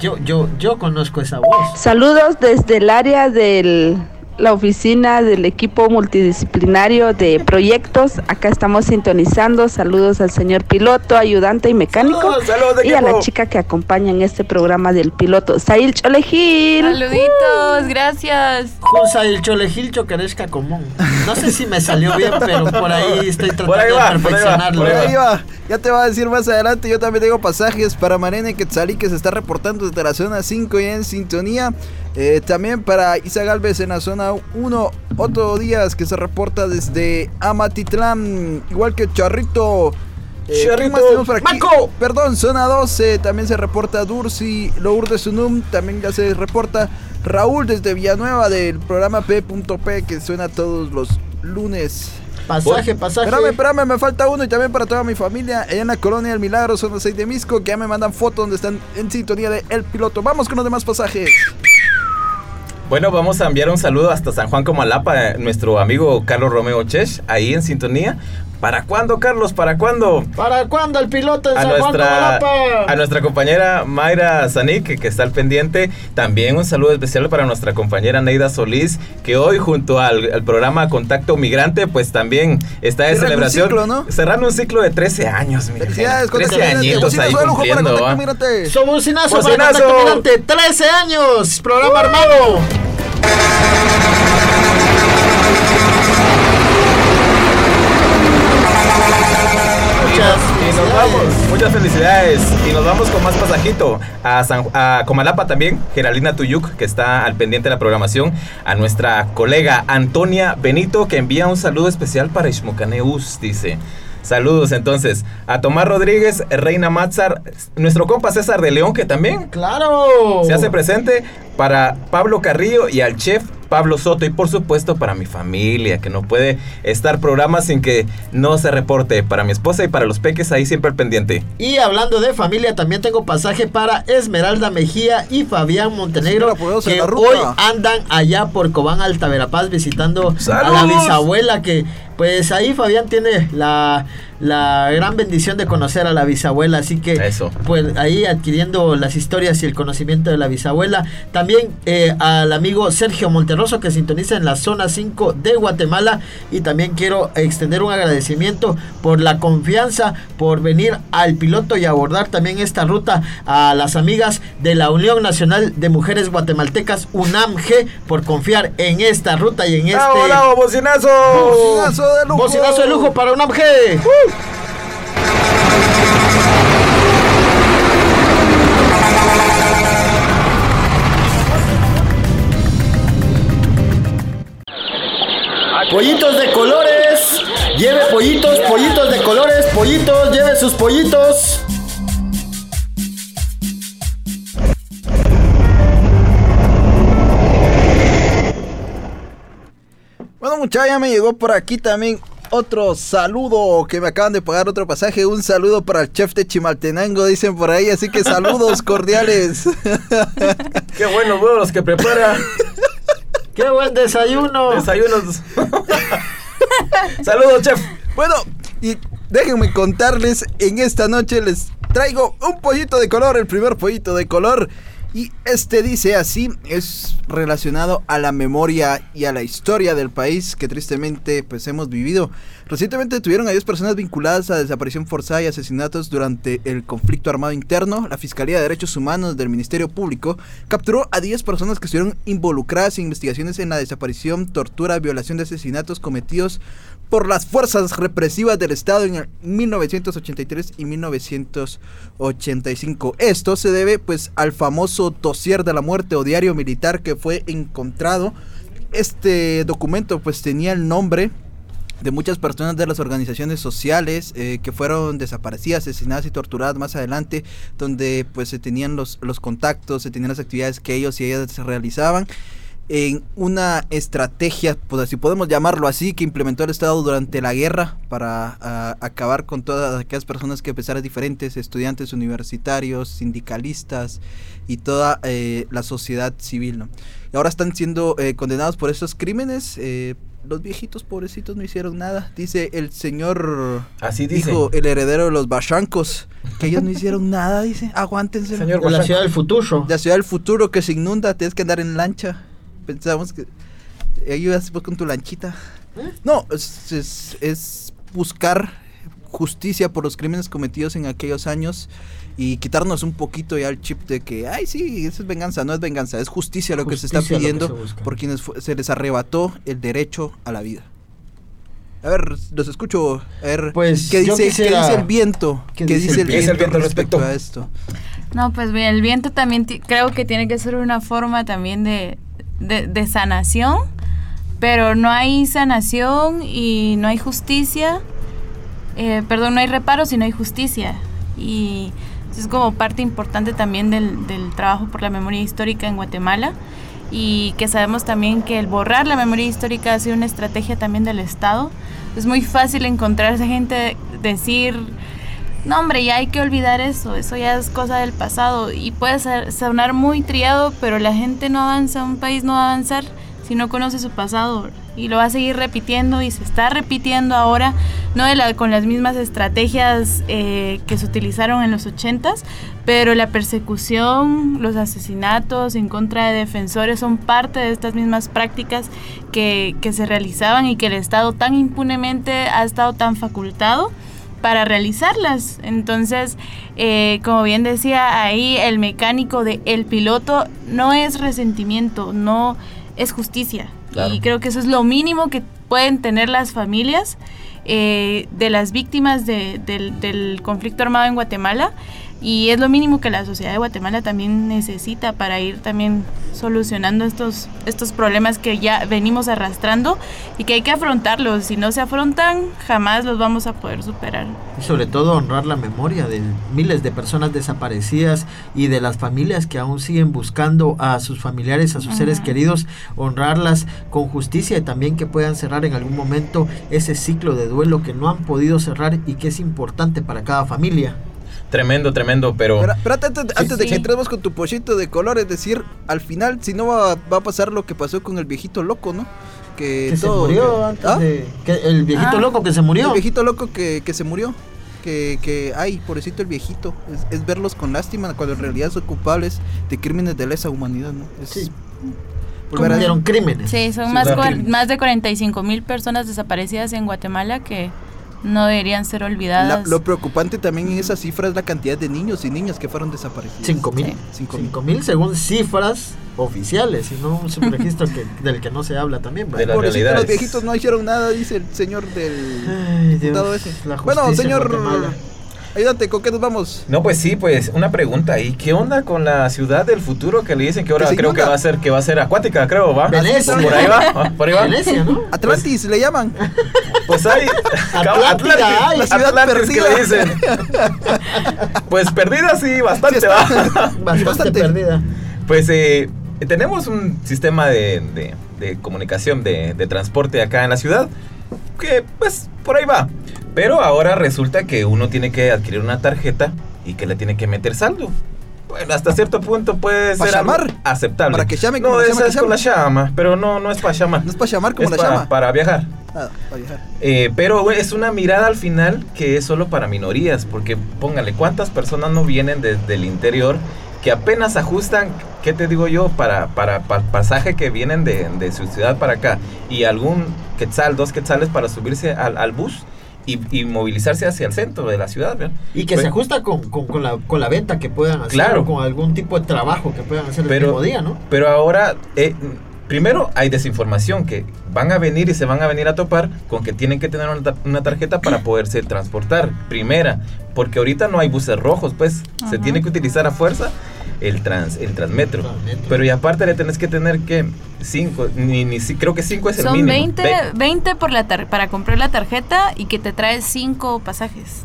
Yo, yo, yo conozco esa voz. Saludos desde el área de la oficina del equipo multidisciplinario de proyectos. Acá estamos sintonizando. Saludos al señor piloto, ayudante y mecánico. Saludos, saludos, y a la chica que acompaña en este programa del piloto, Sail Cholejil. Saluditos, gracias. Jusa el Cholejil Choqueresca común. No sé si me salió bien, pero por ahí [LAUGHS] estoy tratando Por ahí va, de por ahí va, perfeccionarlo. por Ahí va. Ya te va a decir más adelante. Yo también tengo pasajes para Marene Quetzalí que se está reportando desde la zona 5 y en sintonía. Eh, también para Isa Galvez en la zona 1. Otro Díaz que se reporta desde Amatitlán. Igual que Charrito. Eh, ¿qué Charrito. más tenemos por aquí? ¡Maco! Perdón, zona 12. También se reporta Dursi. Lourdes Sunum. También ya se reporta Raúl desde Villanueva del programa P.P. que suena todos los lunes. Pasaje, pasaje. Espérame, espérame, me falta uno y también para toda mi familia. Allá en la colonia del Milagro, zona 6 de Misco, que ya me mandan fotos donde están en sintonía de El Piloto. Vamos con los demás pasajes. Bueno, vamos a enviar un saludo hasta San Juan Comalapa, eh, nuestro amigo Carlos Romeo Chesh, ahí en sintonía. ¿Para cuándo, Carlos? ¿Para cuándo? ¿Para cuándo el piloto en A San Juan nuestra, Comalapa? a nuestra compañera Mayra Zanik, que, está al pendiente. También un saludo especial para nuestra compañera Neida Solís, que hoy junto al, al programa Contacto Migrante, pues también está de Cerrando un celebración. ciclo, ¿no? Cerrando un ciclo de 13 años. Felicidades, 13 Contacto Migrante. añitos ahí para cumpliendo. ¿va? Migrante. Su bocinazo, para. Contacto Migrante. 13 años. Programa armado. Muchas Y nos vamos, muchas felicidades. Y nos vamos con más pasajito a, San, a Comalapa también, Geraldina Tuyuk, que está al pendiente de la programación. A nuestra colega Antonia Benito, que envía un saludo especial para Ishmocaneus, dice. Saludos entonces a Tomás Rodríguez, Reina Matzar, nuestro compa César de León, que también Claro. se hace presente, para Pablo Carrillo y al chef Pablo Soto y por supuesto para mi familia que no puede estar programa sin que no se reporte, para mi esposa y para los peques ahí siempre al pendiente. Y hablando de familia, también tengo pasaje para Esmeralda Mejía y Fabián Montenegro, que hoy andan allá por Cobán, Alta Verapaz, visitando a la bisabuela, que pues ahí Fabián tiene la, la gran bendición de conocer a la bisabuela, así que Eso. pues ahí adquiriendo las historias y el conocimiento de la bisabuela. También eh, al amigo Sergio Monterroso que sintoniza en la zona 5 de Guatemala y también quiero extender un agradecimiento por la confianza, por venir al piloto y abordar también esta ruta a las amigas de la Unión Nacional de Mujeres Guatemaltecas UNAMG por confiar en esta ruta y en este ¡Bravo, bravo, bocinazo! Bocinazo de lujo. bocinazo de lujo para UNAMG. Pollitos de colores. Lleve pollitos, pollitos de colores, pollitos, lleve sus pollitos. Bueno, muchachos, ya me llegó por aquí también otro saludo que me acaban de pagar otro pasaje. Un saludo para el chef de Chimaltenango, dicen por ahí. Así que saludos [LAUGHS] cordiales. [LAUGHS] ¡Qué buenos huevos que prepara! ¡Qué buen desayuno! Desayunos. [LAUGHS] Saludos, chef. Bueno, y déjenme contarles, en esta noche les traigo un pollito de color, el primer pollito de color. Y este dice así, es relacionado a la memoria y a la historia del país que tristemente pues hemos vivido. Recientemente tuvieron a 10 personas vinculadas a desaparición forzada y asesinatos durante el conflicto armado interno. La Fiscalía de Derechos Humanos del Ministerio Público capturó a 10 personas que estuvieron involucradas en investigaciones en la desaparición, tortura, violación de asesinatos cometidos por las fuerzas represivas del Estado en el 1983 y 1985. Esto se debe pues al famoso dossier de la muerte o diario militar que fue encontrado. Este documento pues tenía el nombre de muchas personas de las organizaciones sociales eh, que fueron desaparecidas, asesinadas y torturadas más adelante, donde pues se tenían los, los contactos, se tenían las actividades que ellos y ellas realizaban en una estrategia, pues si podemos llamarlo así, que implementó el Estado durante la guerra para ah, acabar con todas aquellas personas que a pesar de diferentes, estudiantes universitarios, sindicalistas y toda eh, la sociedad civil, ¿no? Y ahora están siendo eh, condenados por esos crímenes. eh, los viejitos pobrecitos no hicieron nada, dice el señor, Así dice. dijo el heredero de los bachancos, que ellos no hicieron nada, dice, aguántense. Señor De la ciudad del futuro. La ciudad del futuro que se inunda, tienes que andar en lancha. Pensamos que ayudas pues con tu lanchita. No, es, es- es buscar justicia por los crímenes cometidos en aquellos años y quitarnos un poquito ya el chip de que, ay, sí, eso es venganza, no es venganza, es justicia lo que se está pidiendo se por quienes se les arrebató el derecho a la vida. A ver, los escucho. A ver, Pues, ¿qué, dice, quisiera- ¿qué dice el viento? ¿Qué ¿Qué, dice el el viento? viento, ¿Qué dice el viento al respecto respecto? a esto? No, pues bien, el viento también creo que tiene que ser una forma también de, de, sanación, pero no hay sanación y no hay justicia, eh, perdón, no hay reparo si no hay justicia. Y eso es como parte importante también del, del trabajo por la memoria histórica en Guatemala y que sabemos también que el borrar la memoria histórica ha sido una estrategia también del Estado. Es muy fácil encontrarse gente decir, no hombre, ya hay que olvidar eso, eso ya es cosa del pasado y puede ser- sonar muy triado, pero la gente no avanza, un país no va a avanzar si no conoce su pasado y lo va a seguir repitiendo y se está repitiendo ahora, no de la- con las mismas estrategias eh, que se utilizaron en los ochentas, pero la persecución, los asesinatos en contra de defensores son parte de estas mismas prácticas que, que se realizaban y que el Estado tan impunemente ha estado tan facultado para realizarlas. Entonces, eh, como bien decía ahí, el mecánico de el piloto no es resentimiento, no es justicia. Claro. Y creo que eso es lo mínimo que pueden tener las familias eh, de las víctimas de- del, del conflicto armado en Guatemala. Y es lo mínimo que la sociedad de Guatemala también necesita para ir también solucionando estos, estos problemas que ya venimos arrastrando y que hay que afrontarlos. Si no se afrontan, jamás los vamos a poder superar. Y sobre todo honrar la memoria de miles de personas desaparecidas y de las familias que aún siguen buscando a sus familiares, a sus seres queridos, honrarlas con justicia y también que puedan cerrar en algún momento ese ciclo de duelo que no han podido cerrar y que es importante para cada familia. Tremendo, tremendo, pero... Pero, pero antes, antes- antes de Sí. que entremos con tu pochito de color, es decir, al final, si no va, va a pasar lo que pasó con el viejito loco, ¿no? Que, Que se murió que- antes ¿Ah? de... que el viejito Ah. loco que se murió. El viejito loco que, que se murió. Que, que, ay, pobrecito el viejito. Es, es verlos con lástima cuando en realidad son culpables de crímenes de lesa humanidad, ¿no? Es Sí. Cometieron crímenes. Sí, son Sí, más, más de 45 mil personas desaparecidas en Guatemala que no deberían ser La- olvidadas. lo preocupante también en esa cifra es la cantidad de niños y niñas que fueron desaparecidos. Cinco mil. Sí. Cinco mil. Cinco mil según cifras oficiales y no un subregistro [LAUGHS] que, del que no se habla también. De Pobrecito, realidades. los viejitos no hicieron nada, dice el señor del Ay, Dios, ese. la Bueno, señor. Ayúdate, ¿con qué nos vamos? No, pues sí, pues una pregunta. ¿Y qué onda con la ciudad del futuro que le dicen que ahora Que creo que va a ser que va a ser acuática, creo, va? Venecia. Por ahí va, por ahí va. Venecia, ¿no? Atlantis le llaman. Pues hay Atlántida, ay, la ciudad Atlantis que perdida. le dicen. Pues perdida sí, bastante Sí va. Bastante. perdida. Pues eh, tenemos un sistema de, de- de comunicación, de, de transporte acá en la ciudad, que pues por ahí va. Pero ahora resulta que uno tiene que adquirir una tarjeta y que le tiene que meter saldo. Bueno, hasta cierto punto puede ¿Pa ser llamar? aceptable. ¿Para que llame No, como la esa que es con la llama? pero no, no es para llamar. No es para llamar como es la para, llama. para viajar. Ah, para viajar. Eh, pero es una mirada al final que es solo para minorías, porque póngale, ¿cuántas personas no vienen desde el interior que apenas ajustan, qué te digo yo, para, para, pa- pasaje que vienen de, de su ciudad para acá y algún quetzal, dos quetzales para subirse al, al bus y, y movilizarse hacia el centro de la ciudad? ¿verdad? Y que Pues- se ajusta con, con, con la, con la venta que puedan hacer Claro. o con algún tipo de trabajo que puedan hacer Pero- el mismo día, ¿no? Pero ahora, eh, primero hay desinformación, que van a venir y se van a venir a topar con que tienen que tener una, ta- una tarjeta para poderse transportar. Primera, porque ahorita no hay buses rojos, pues se tiene que utilizar a fuerza el trans el transmetro. Transmetro. Pero y aparte le tenés que tener que cinco, ni, ni si- creo que cinco es el Son mínimo. 20, Ve- 20 por la tar- para comprar la tarjeta y que te trae 5 pasajes.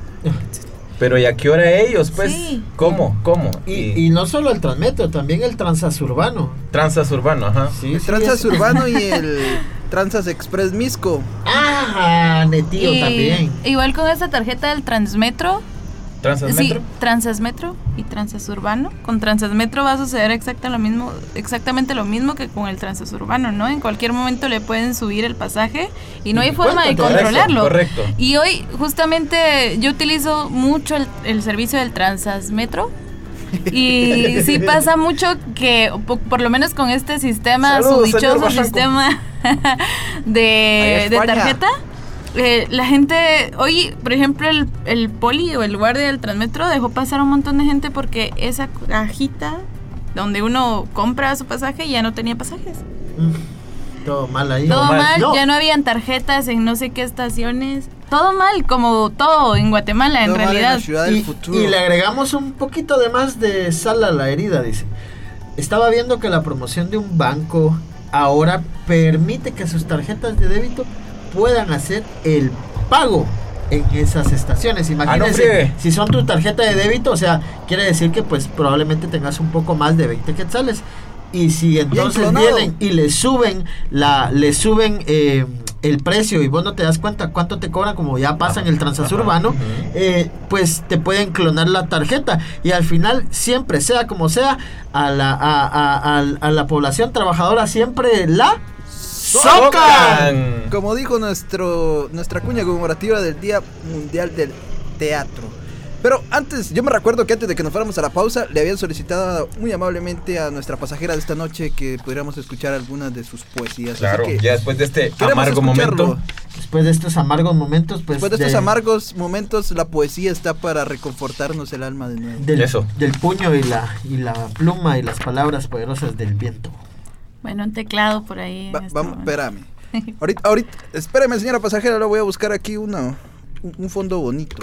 Pero ¿y a qué hora ellos? Pues, Sí. ¿cómo? ¿Cómo? Y, y no solo el Transmetro, también el Transazurbano. Transas urbano, ajá. Sí, El sí, Transas es- Urbano y el [LAUGHS] Transas Express Misco. Ah, Netío Y también. Igual con esta tarjeta del Transmetro, Transas sí, metro. Transasmetro y Transasurbano. Con Transasmetro va a suceder exacta lo mismo, exactamente lo mismo que con el Transasurbano, ¿no? En cualquier momento le pueden subir el pasaje y no hay forma de controlarlo. Correcto. Y hoy justamente yo utilizo mucho el, el servicio del Transasmetro. Y [LAUGHS] sí pasa mucho que, po- por, lo menos con este sistema, Saludos, su dichoso sistema [LAUGHS] de, tarjeta, eh, la gente, hoy, por ejemplo, el, el poli o el guardia del Transmetro dejó pasar a un montón de gente porque esa cajita donde uno compra su pasaje ya no tenía pasajes. Mm. Todo mal ahí. Todo mal, No, ya no habían tarjetas en no sé qué estaciones. Todo mal, como todo en Guatemala, en Todo mal en la realidad. ciudad del y, futuro. y le agregamos un poquito de más de sal a la herida, dice. Estaba viendo que la promoción de un banco ahora permite que sus tarjetas de débito puedan hacer el pago en esas estaciones. Imagínense, friegue. si son tu tarjeta de débito, o sea, quiere decir que pues probablemente tengas un poco más de 20 quetzales. Y si entonces vienen y le suben la le suben eh, el precio y vos no te das cuenta cuánto te cobran como ya pasa en el transazurbano, eh, pues te pueden clonar la tarjeta y al final siempre sea como sea a la a, a- a- a la población trabajadora siempre la socan. Como dijo nuestro, nuestra cuña conmemorativa del Día Mundial del Teatro. Pero antes, yo me recuerdo que antes de que nos fuéramos a la pausa, le habían solicitado muy amablemente a nuestra pasajera de esta noche que pudiéramos escuchar algunas de sus poesías. Así Claro, que ya después de este amargo escucharlo. momento. Después de estos amargos momentos, pues Después de estos de- amargos momentos, la poesía está para reconfortarnos el alma de nuevo. del, Eso. del puño y la y la pluma y las palabras poderosas del viento. Bueno, un teclado por ahí. Va- este vamos, momento. espérame. [LAUGHS] Ahorita, ahorita, espérame, señora pasajera, le voy a buscar aquí una, un, un fondo bonito.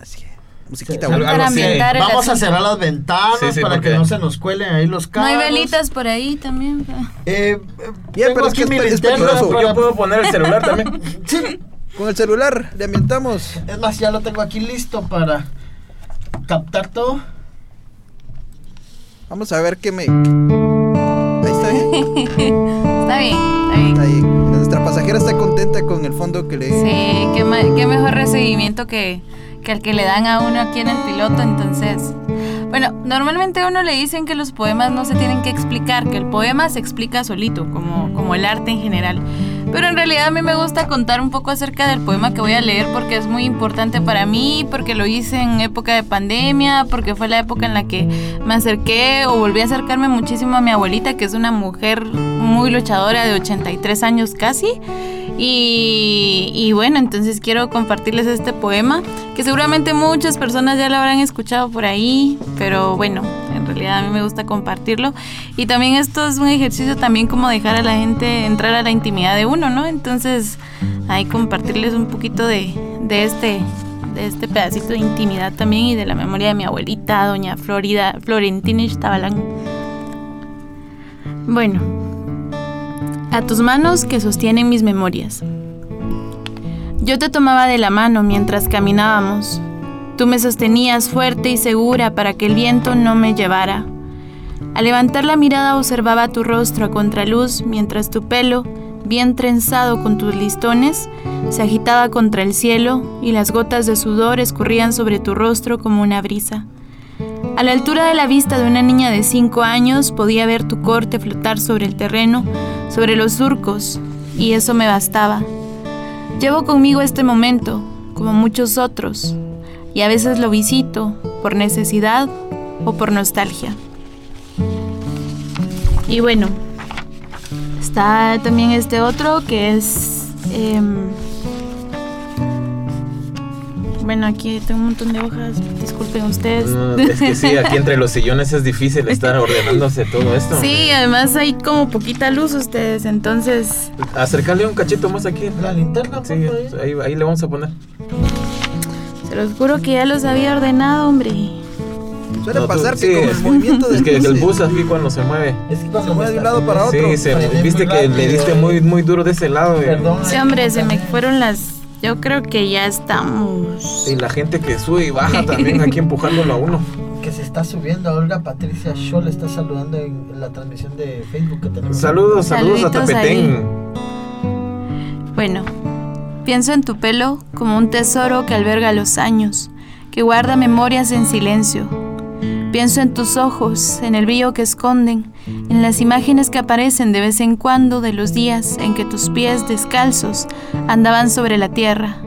Así es. Musiquita Sí, bonita. Para Vamos a cerrar las ventanas Sí, sí, para porque- que no se nos cuelen ahí los No carros. hay velitas por ahí también. Eh, pero es que es peligroso. para- Yo puedo poner el celular también. [LAUGHS] Sí, Con el celular le ambientamos. es más, ya lo tengo aquí listo para captar todo. Vamos a ver qué me. Está bien. Está bien, está bien. Nuestra pasajera está contenta con el fondo que le. Sí, qué, qué mejor recibimiento que, que el que le dan a uno aquí en el piloto, entonces... Bueno, normalmente a uno le dicen que los poemas no se tienen que explicar, que el poema se explica solito, como, como el arte en general. Pero en realidad a mí me gusta contar un poco acerca del poema que voy a leer porque es muy importante para mí, porque lo hice en época de pandemia, porque fue la época en la que me acerqué o volví a acercarme muchísimo a mi abuelita, que es una mujer muy luchadora de 83 años casi. Y, y bueno, entonces quiero compartirles este poema, que seguramente muchas personas ya lo habrán escuchado por ahí, pero bueno, en realidad a mí me gusta compartirlo. Y también esto es un ejercicio también como dejar a la gente entrar a la intimidad de uno, ¿no? Entonces, ahí compartirles un poquito de, de este de este pedacito de intimidad también y de la memoria de mi abuelita, doña Florida, Florentina Ixtabalán. Bueno, a tus manos que sostienen mis memorias. Yo te tomaba de la mano mientras caminábamos. Tú me sostenías fuerte y segura para que el viento no me llevara. Al levantar la mirada observaba tu rostro a contraluz mientras tu pelo, bien trenzado con tus listones, se agitaba contra el cielo y las gotas de sudor escurrían sobre tu rostro como una brisa. A la altura de la vista de una niña de cinco años podía ver tu corte flotar sobre el terreno, sobre los surcos, y eso me bastaba. Llevo conmigo este momento, como muchos otros, y a veces lo visito por necesidad o por nostalgia. Y bueno, está también este otro que es... em, bueno, aquí tengo un montón de hojas, disculpen ustedes. No, es que sí, aquí entre los sillones es difícil estar [LAUGHS] ordenándose todo esto. Sí, además hay como poquita luz ustedes, entonces Acercarle un cachito más aquí. La linterna, Sí, ahí, ahí le vamos a poner. Los juro que ya los había ordenado, hombre. Suele No, tú- pasar sí, que con el movimiento [LAUGHS] del Es que el buce bus aquí cuando se mueve. Es que cuando Se mueve de un lado para otro. Sí, se, viste que le diste muy, muy duro de ese lado. Perdón. Sí, hombre, se me fueron las... Yo creo que ya estamos. Y la gente que sube y baja también aquí empujándolo a uno. [LAUGHS] Que se está subiendo. Olga Patricia le está saludando en la transmisión de Facebook que tenemos. Saludos, saludos a Tapetén. Bueno, pienso en tu pelo como un tesoro que alberga los años, que guarda memorias en silencio. Pienso en tus ojos, en el brillo que esconden, en las imágenes que aparecen de vez en cuando de los días en que tus pies descalzos andaban sobre la tierra.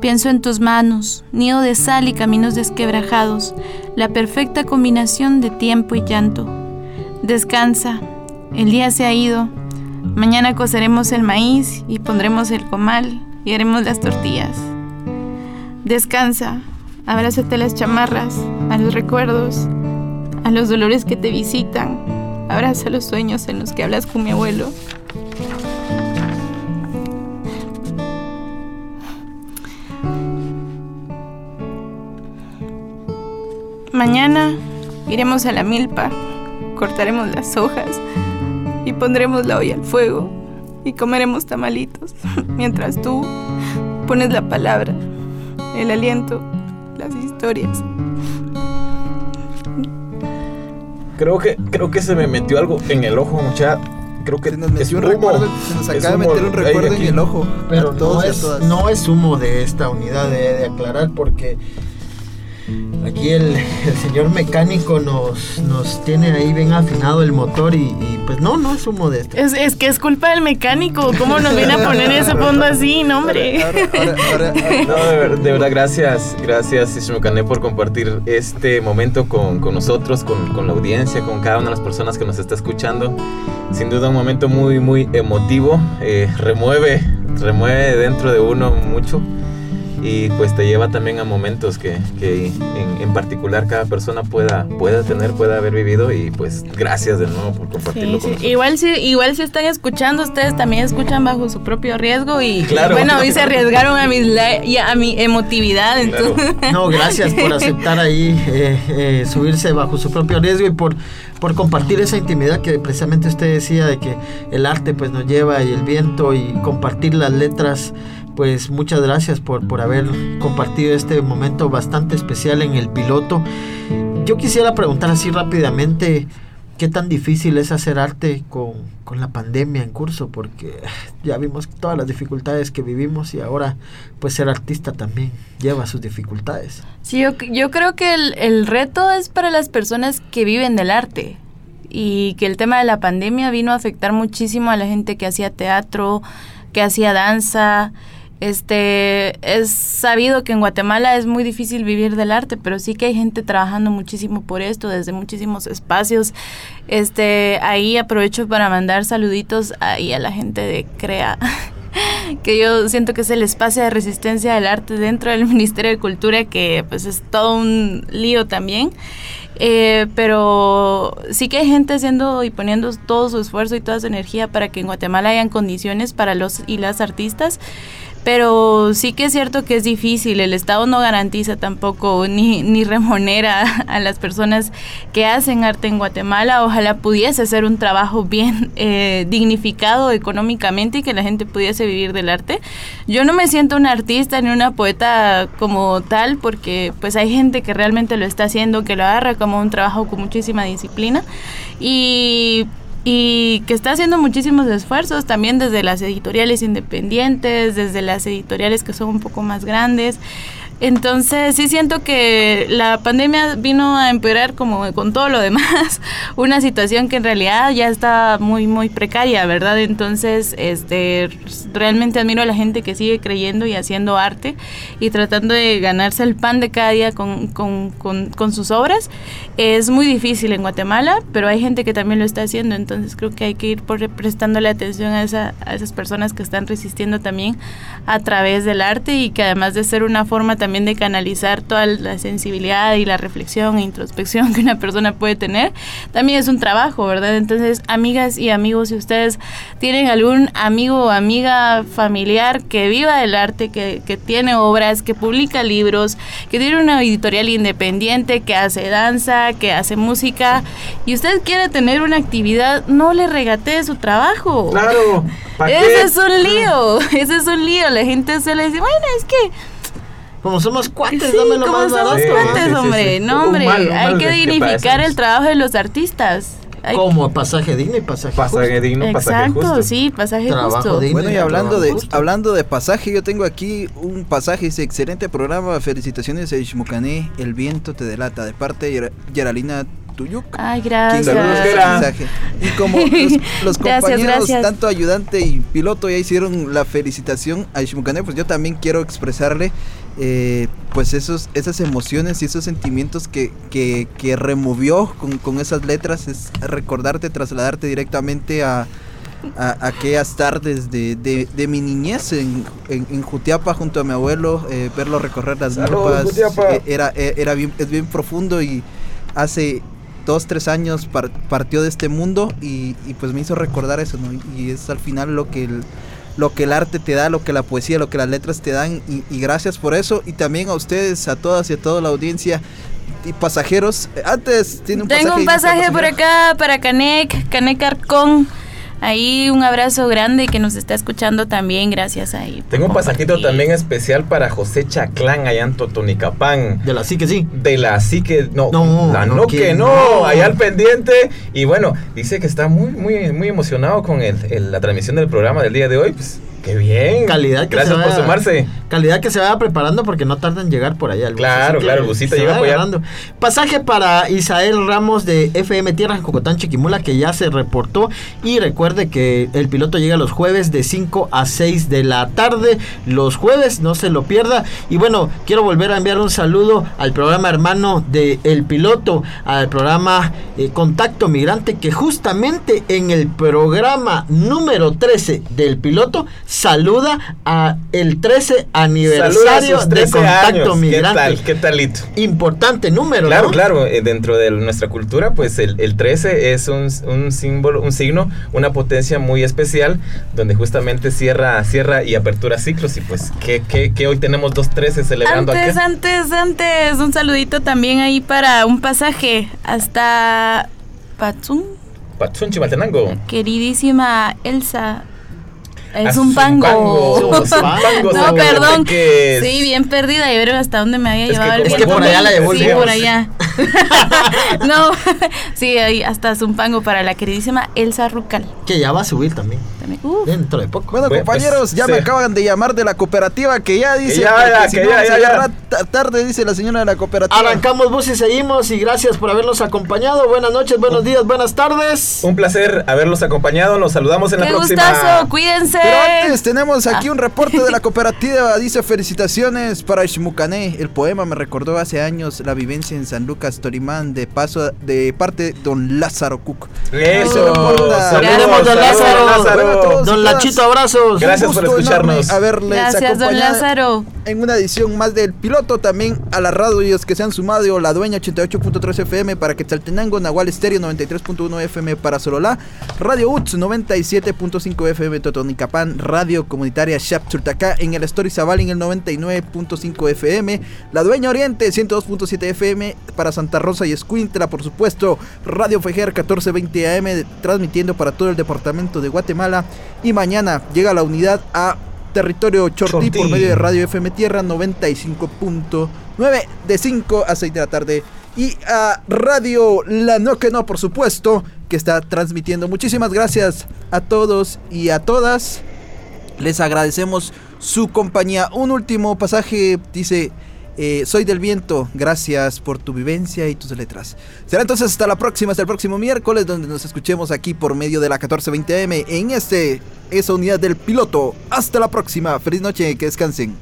Pienso en tus manos, nido de sal y caminos desquebrajados, la perfecta combinación de tiempo y llanto. Descansa, el día se ha ido, Mañana coceremos el maíz y pondremos el comal y haremos las tortillas. Descansa, abrázate a las chamarras, a los recuerdos, a los dolores que te visitan, abraza los sueños en los que hablas con mi abuelo. Mañana iremos a la milpa, cortaremos las hojas y pondremos la olla al fuego y comeremos tamalitos [LAUGHS] mientras tú pones la palabra, el aliento, las historias. Creo que, creo que se me metió algo en el ojo, mucha. Creo que Se nos metió es un humo. recuerdo, se nos Es acaba de humo. meter un recuerdo en el ojo. Pero todos no es, todas. no es humo de esta unidad de, de aclarar porque aquí el, el señor mecánico nos, nos tiene ahí bien afinado el motor y, y, pues no, no es humo de este. Es, es que es culpa del mecánico. ¿Cómo nos viene a poner ese fondo así? No, hombre. Ahora, ahora, ahora, ahora- No, de, ver- de verdad, gracias, gracias Ishmucané por compartir este momento con, con nosotros, con, con la audiencia, con cada una de las personas que nos está escuchando. Sin duda un momento muy, muy emotivo, eh, remueve, remueve dentro de uno mucho y pues te lleva también a momentos que, que en, en particular cada persona pueda, pueda tener, pueda haber vivido y pues gracias de nuevo por compartirlo Sí, con sí. nosotros. Igual si igual si están escuchando, ustedes también escuchan bajo su propio riesgo y Claro. bueno, hoy se arriesgaron a mi, la- y a mi emotividad, Claro. entonces [LAUGHS] No, gracias por aceptar ahí eh, eh, subirse bajo su propio riesgo y por, por compartir esa intimidad que precisamente usted decía de que el arte pues nos lleva y el viento y compartir las letras. Pues muchas gracias por, por haber compartido este momento bastante especial en el piloto. Yo quisiera preguntar así rápidamente, ¿qué tan difícil es hacer arte con, con la pandemia en curso? Porque [SIGHS] ya vimos todas las dificultades que vivimos y ahora pues ser artista también lleva sus dificultades. Sí, yo, yo creo que el, el reto es para las personas que viven del arte y que el tema de la pandemia vino a afectar muchísimo a la gente que hacía teatro, que hacía danza. Este es sabido que en Guatemala es muy difícil vivir del arte, pero sí que hay gente trabajando muchísimo por esto desde muchísimos espacios. Este ahí aprovecho para mandar saluditos ahí a la gente de Crea. [LAUGHS] que yo siento que es el espacio de resistencia del arte dentro del [LAUGHS] Ministerio de Cultura, que pues es todo un lío también. Eh, pero sí que hay gente haciendo y poniendo todo su esfuerzo y toda su energía para que en Guatemala hayan condiciones para los y las artistas. Pero sí que es cierto que es difícil, el Estado no garantiza tampoco ni, ni remunera a las personas que hacen arte en Guatemala. Ojalá pudiese ser un trabajo bien eh, dignificado económicamente y que la gente pudiese vivir del arte. Yo no me siento una artista ni una poeta como tal porque pues hay gente que realmente lo está haciendo, que lo agarra como un trabajo con muchísima disciplina y y que está haciendo muchísimos esfuerzos también desde las editoriales independientes, desde las editoriales que son un poco más grandes. Entonces sí siento que la pandemia vino a empeorar como con todo lo demás, [LAUGHS] una situación que en realidad ya está muy muy precaria, ¿verdad? Entonces, este realmente admiro a la gente que sigue creyendo y haciendo arte y tratando de ganarse el pan de cada día con, con, con, con sus obras. Es muy difícil en Guatemala, pero hay gente que también lo está haciendo, entonces creo que hay que ir por prestándole atención a, esa, a esas personas que están resistiendo también a través del arte y que además de ser una forma también de canalizar toda la sensibilidad y la reflexión e introspección [LAUGHS] que una persona puede tener, también es un trabajo, ¿verdad? Entonces, amigas y amigos, si ustedes tienen algún amigo o amiga familiar que viva del arte, que, que tiene obras, que publica libros, que tiene una editorial independiente, que hace danza, que hace música, y usted quiere tener una actividad, no le regatee su trabajo. Claro. Ese es un lío, [LAUGHS] ese es un lío. La gente suele decir, bueno, es que Como somos cuates, sí, dámelo como más somos barato. Cuates, sí, sí, hombre. sí. No, hombre, mal- hay mal que dignificar el trabajo de los artistas. Hay- Como pasaje digno y pasaje Pasaje justo. digno, pasaje Exacto, justo. sí, pasaje Trabajo justo. digno. Bueno, y hablando de, justo. hablando de pasaje, yo tengo aquí un pasaje, dice, excelente programa, felicitaciones a Ishmucané, El viento te delata, de parte de Geralina Tuyuk. Ay, gracias. Saludos. Y como [LAUGHS] los, los Gracias, compañeros, gracias. tanto ayudante y piloto, ya hicieron la felicitación a Ishmucané, pues yo también quiero expresarle eh, pues esos, esas emociones y esos sentimientos que, que, que removió con, con esas letras, es recordarte, trasladarte directamente a, a- aquellas tardes de, de- de mi niñez en, en, en Jutiapa junto a mi abuelo, eh, verlo recorrer las milpas, eh, era, eh, era bien, es bien profundo y hace dos, tres años par- partió de este mundo y, y pues me hizo recordar eso, ¿no? Y es al final lo que el, lo que el arte te da, lo que la poesía, lo que las letras te dan y, y gracias por eso y también a ustedes, a todas y a toda la audiencia y pasajeros. Eh, Antes tiene un Tengo pasaje. un pasaje por acá para Canec, Canec Arcón. Ahí un abrazo grande que nos está escuchando también, gracias ahí. Tengo un pasajito también especial para José Chaclán allá en Totonicapán. De la sí que sí. De la sí que no, No, la no, no que que no, no. allá al pendiente. Y bueno, dice que está muy, muy, muy emocionado con el, el- la transmisión del programa del día de hoy. Pues qué bien. Calidad que Gracias se por vaya- sumarse. Calidad que se vaya preparando porque no tarda en llegar por allá. el Claro, que claro, el busito llega por agarrando. Pasaje para Isael Ramos de FM Tierra en Cocotán, Chiquimula, que ya se reportó. Y recuerde que el piloto llega los jueves de 5 a 6 de la tarde. Los jueves, no se lo pierda. Y bueno, quiero volver a enviar un saludo al programa hermano de El Piloto, al programa eh, Contacto Migrante, que justamente en el programa número 13 del piloto saluda a el 13 Saluda a aniversario sus de 13 Contacto años. Migrante. ¿Qué tal? ¿Qué talito? Importante número, Claro, ¿no? claro, eh, dentro de nuestra cultura, pues el, el 13 es un, un símbolo, un signo, una potencia muy especial, donde justamente cierra, cierra y apertura ciclos. Y pues que, que, que hoy tenemos dos 13 celebrando Antes, acá. antes, antes, un saludito también ahí para un pasaje hasta Patzún, Pachun Chimaltenango. queridísima Elsa. Es A [LAUGHS] un pango. No, perdón. que es- Sí, bien perdida. Y ver hasta dónde me había Es que llevado el Es que por allá la llevó el Sí, por allá. [LAUGHS] no, [LAUGHS] sí, ahí hasta Zumpango para la queridísima Elsa Rucal. Que ya va a subir también. También. Uf. Dentro de poco. Bueno, Bueno, compañeros, pues, ya sí. me acaban de llamar de la cooperativa que ya dice ya, porque ya, si que no ya, se ya, tarde, dice la señora de la cooperativa. Arrancamos bus y seguimos y gracias por habernos acompañado. Buenas noches, buenos días, buenas tardes. Un placer haberlos acompañado. Nos saludamos en la Qué próxima. gustazo, cuídense. Pero antes tenemos aquí Ah. un reporte de la [LAUGHS] cooperativa. Dice felicitaciones para Ishmucané. El poema me recordó hace años la vivencia en San Lucas, Torimán, de paso de parte de don Lázaro Cook. Eso. Queremos, don Lázaro. Don Lachito, abrazos. Gracias un por escucharnos. Haberles Gracias, don Lázaro. en una edición más del piloto. También a las radios que se han sumado: La Dueña 88.3 FM para Quetzaltenango, Nahual Estéreo 93.1 FM para Sololá, Radio UTS 97.5 FM Totonicapán, Radio Comunitaria Shapchultacá en el Story Zabal en el 99.5 FM, La Dueña Oriente 102.7 FM para Santa Rosa y Escuintla, por supuesto, Radio Fejer 1420 AM transmitiendo para todo el departamento de Guatemala. Y mañana llega la unidad a territorio Chortí, por Chortí. medio de Radio FM Tierra 95.9 de 5 a 6 de la tarde. Y a Radio La No Que No, por supuesto, que está transmitiendo. Muchísimas gracias a todos y a todas. Les agradecemos su compañía. Un último pasaje dice... eh, soy del viento, gracias por tu vivencia y tus letras. Será entonces hasta la próxima, hasta el próximo miércoles, donde nos escuchemos aquí por medio de la 1420M en este, esa unidad del piloto. Hasta la próxima, feliz noche, que descansen.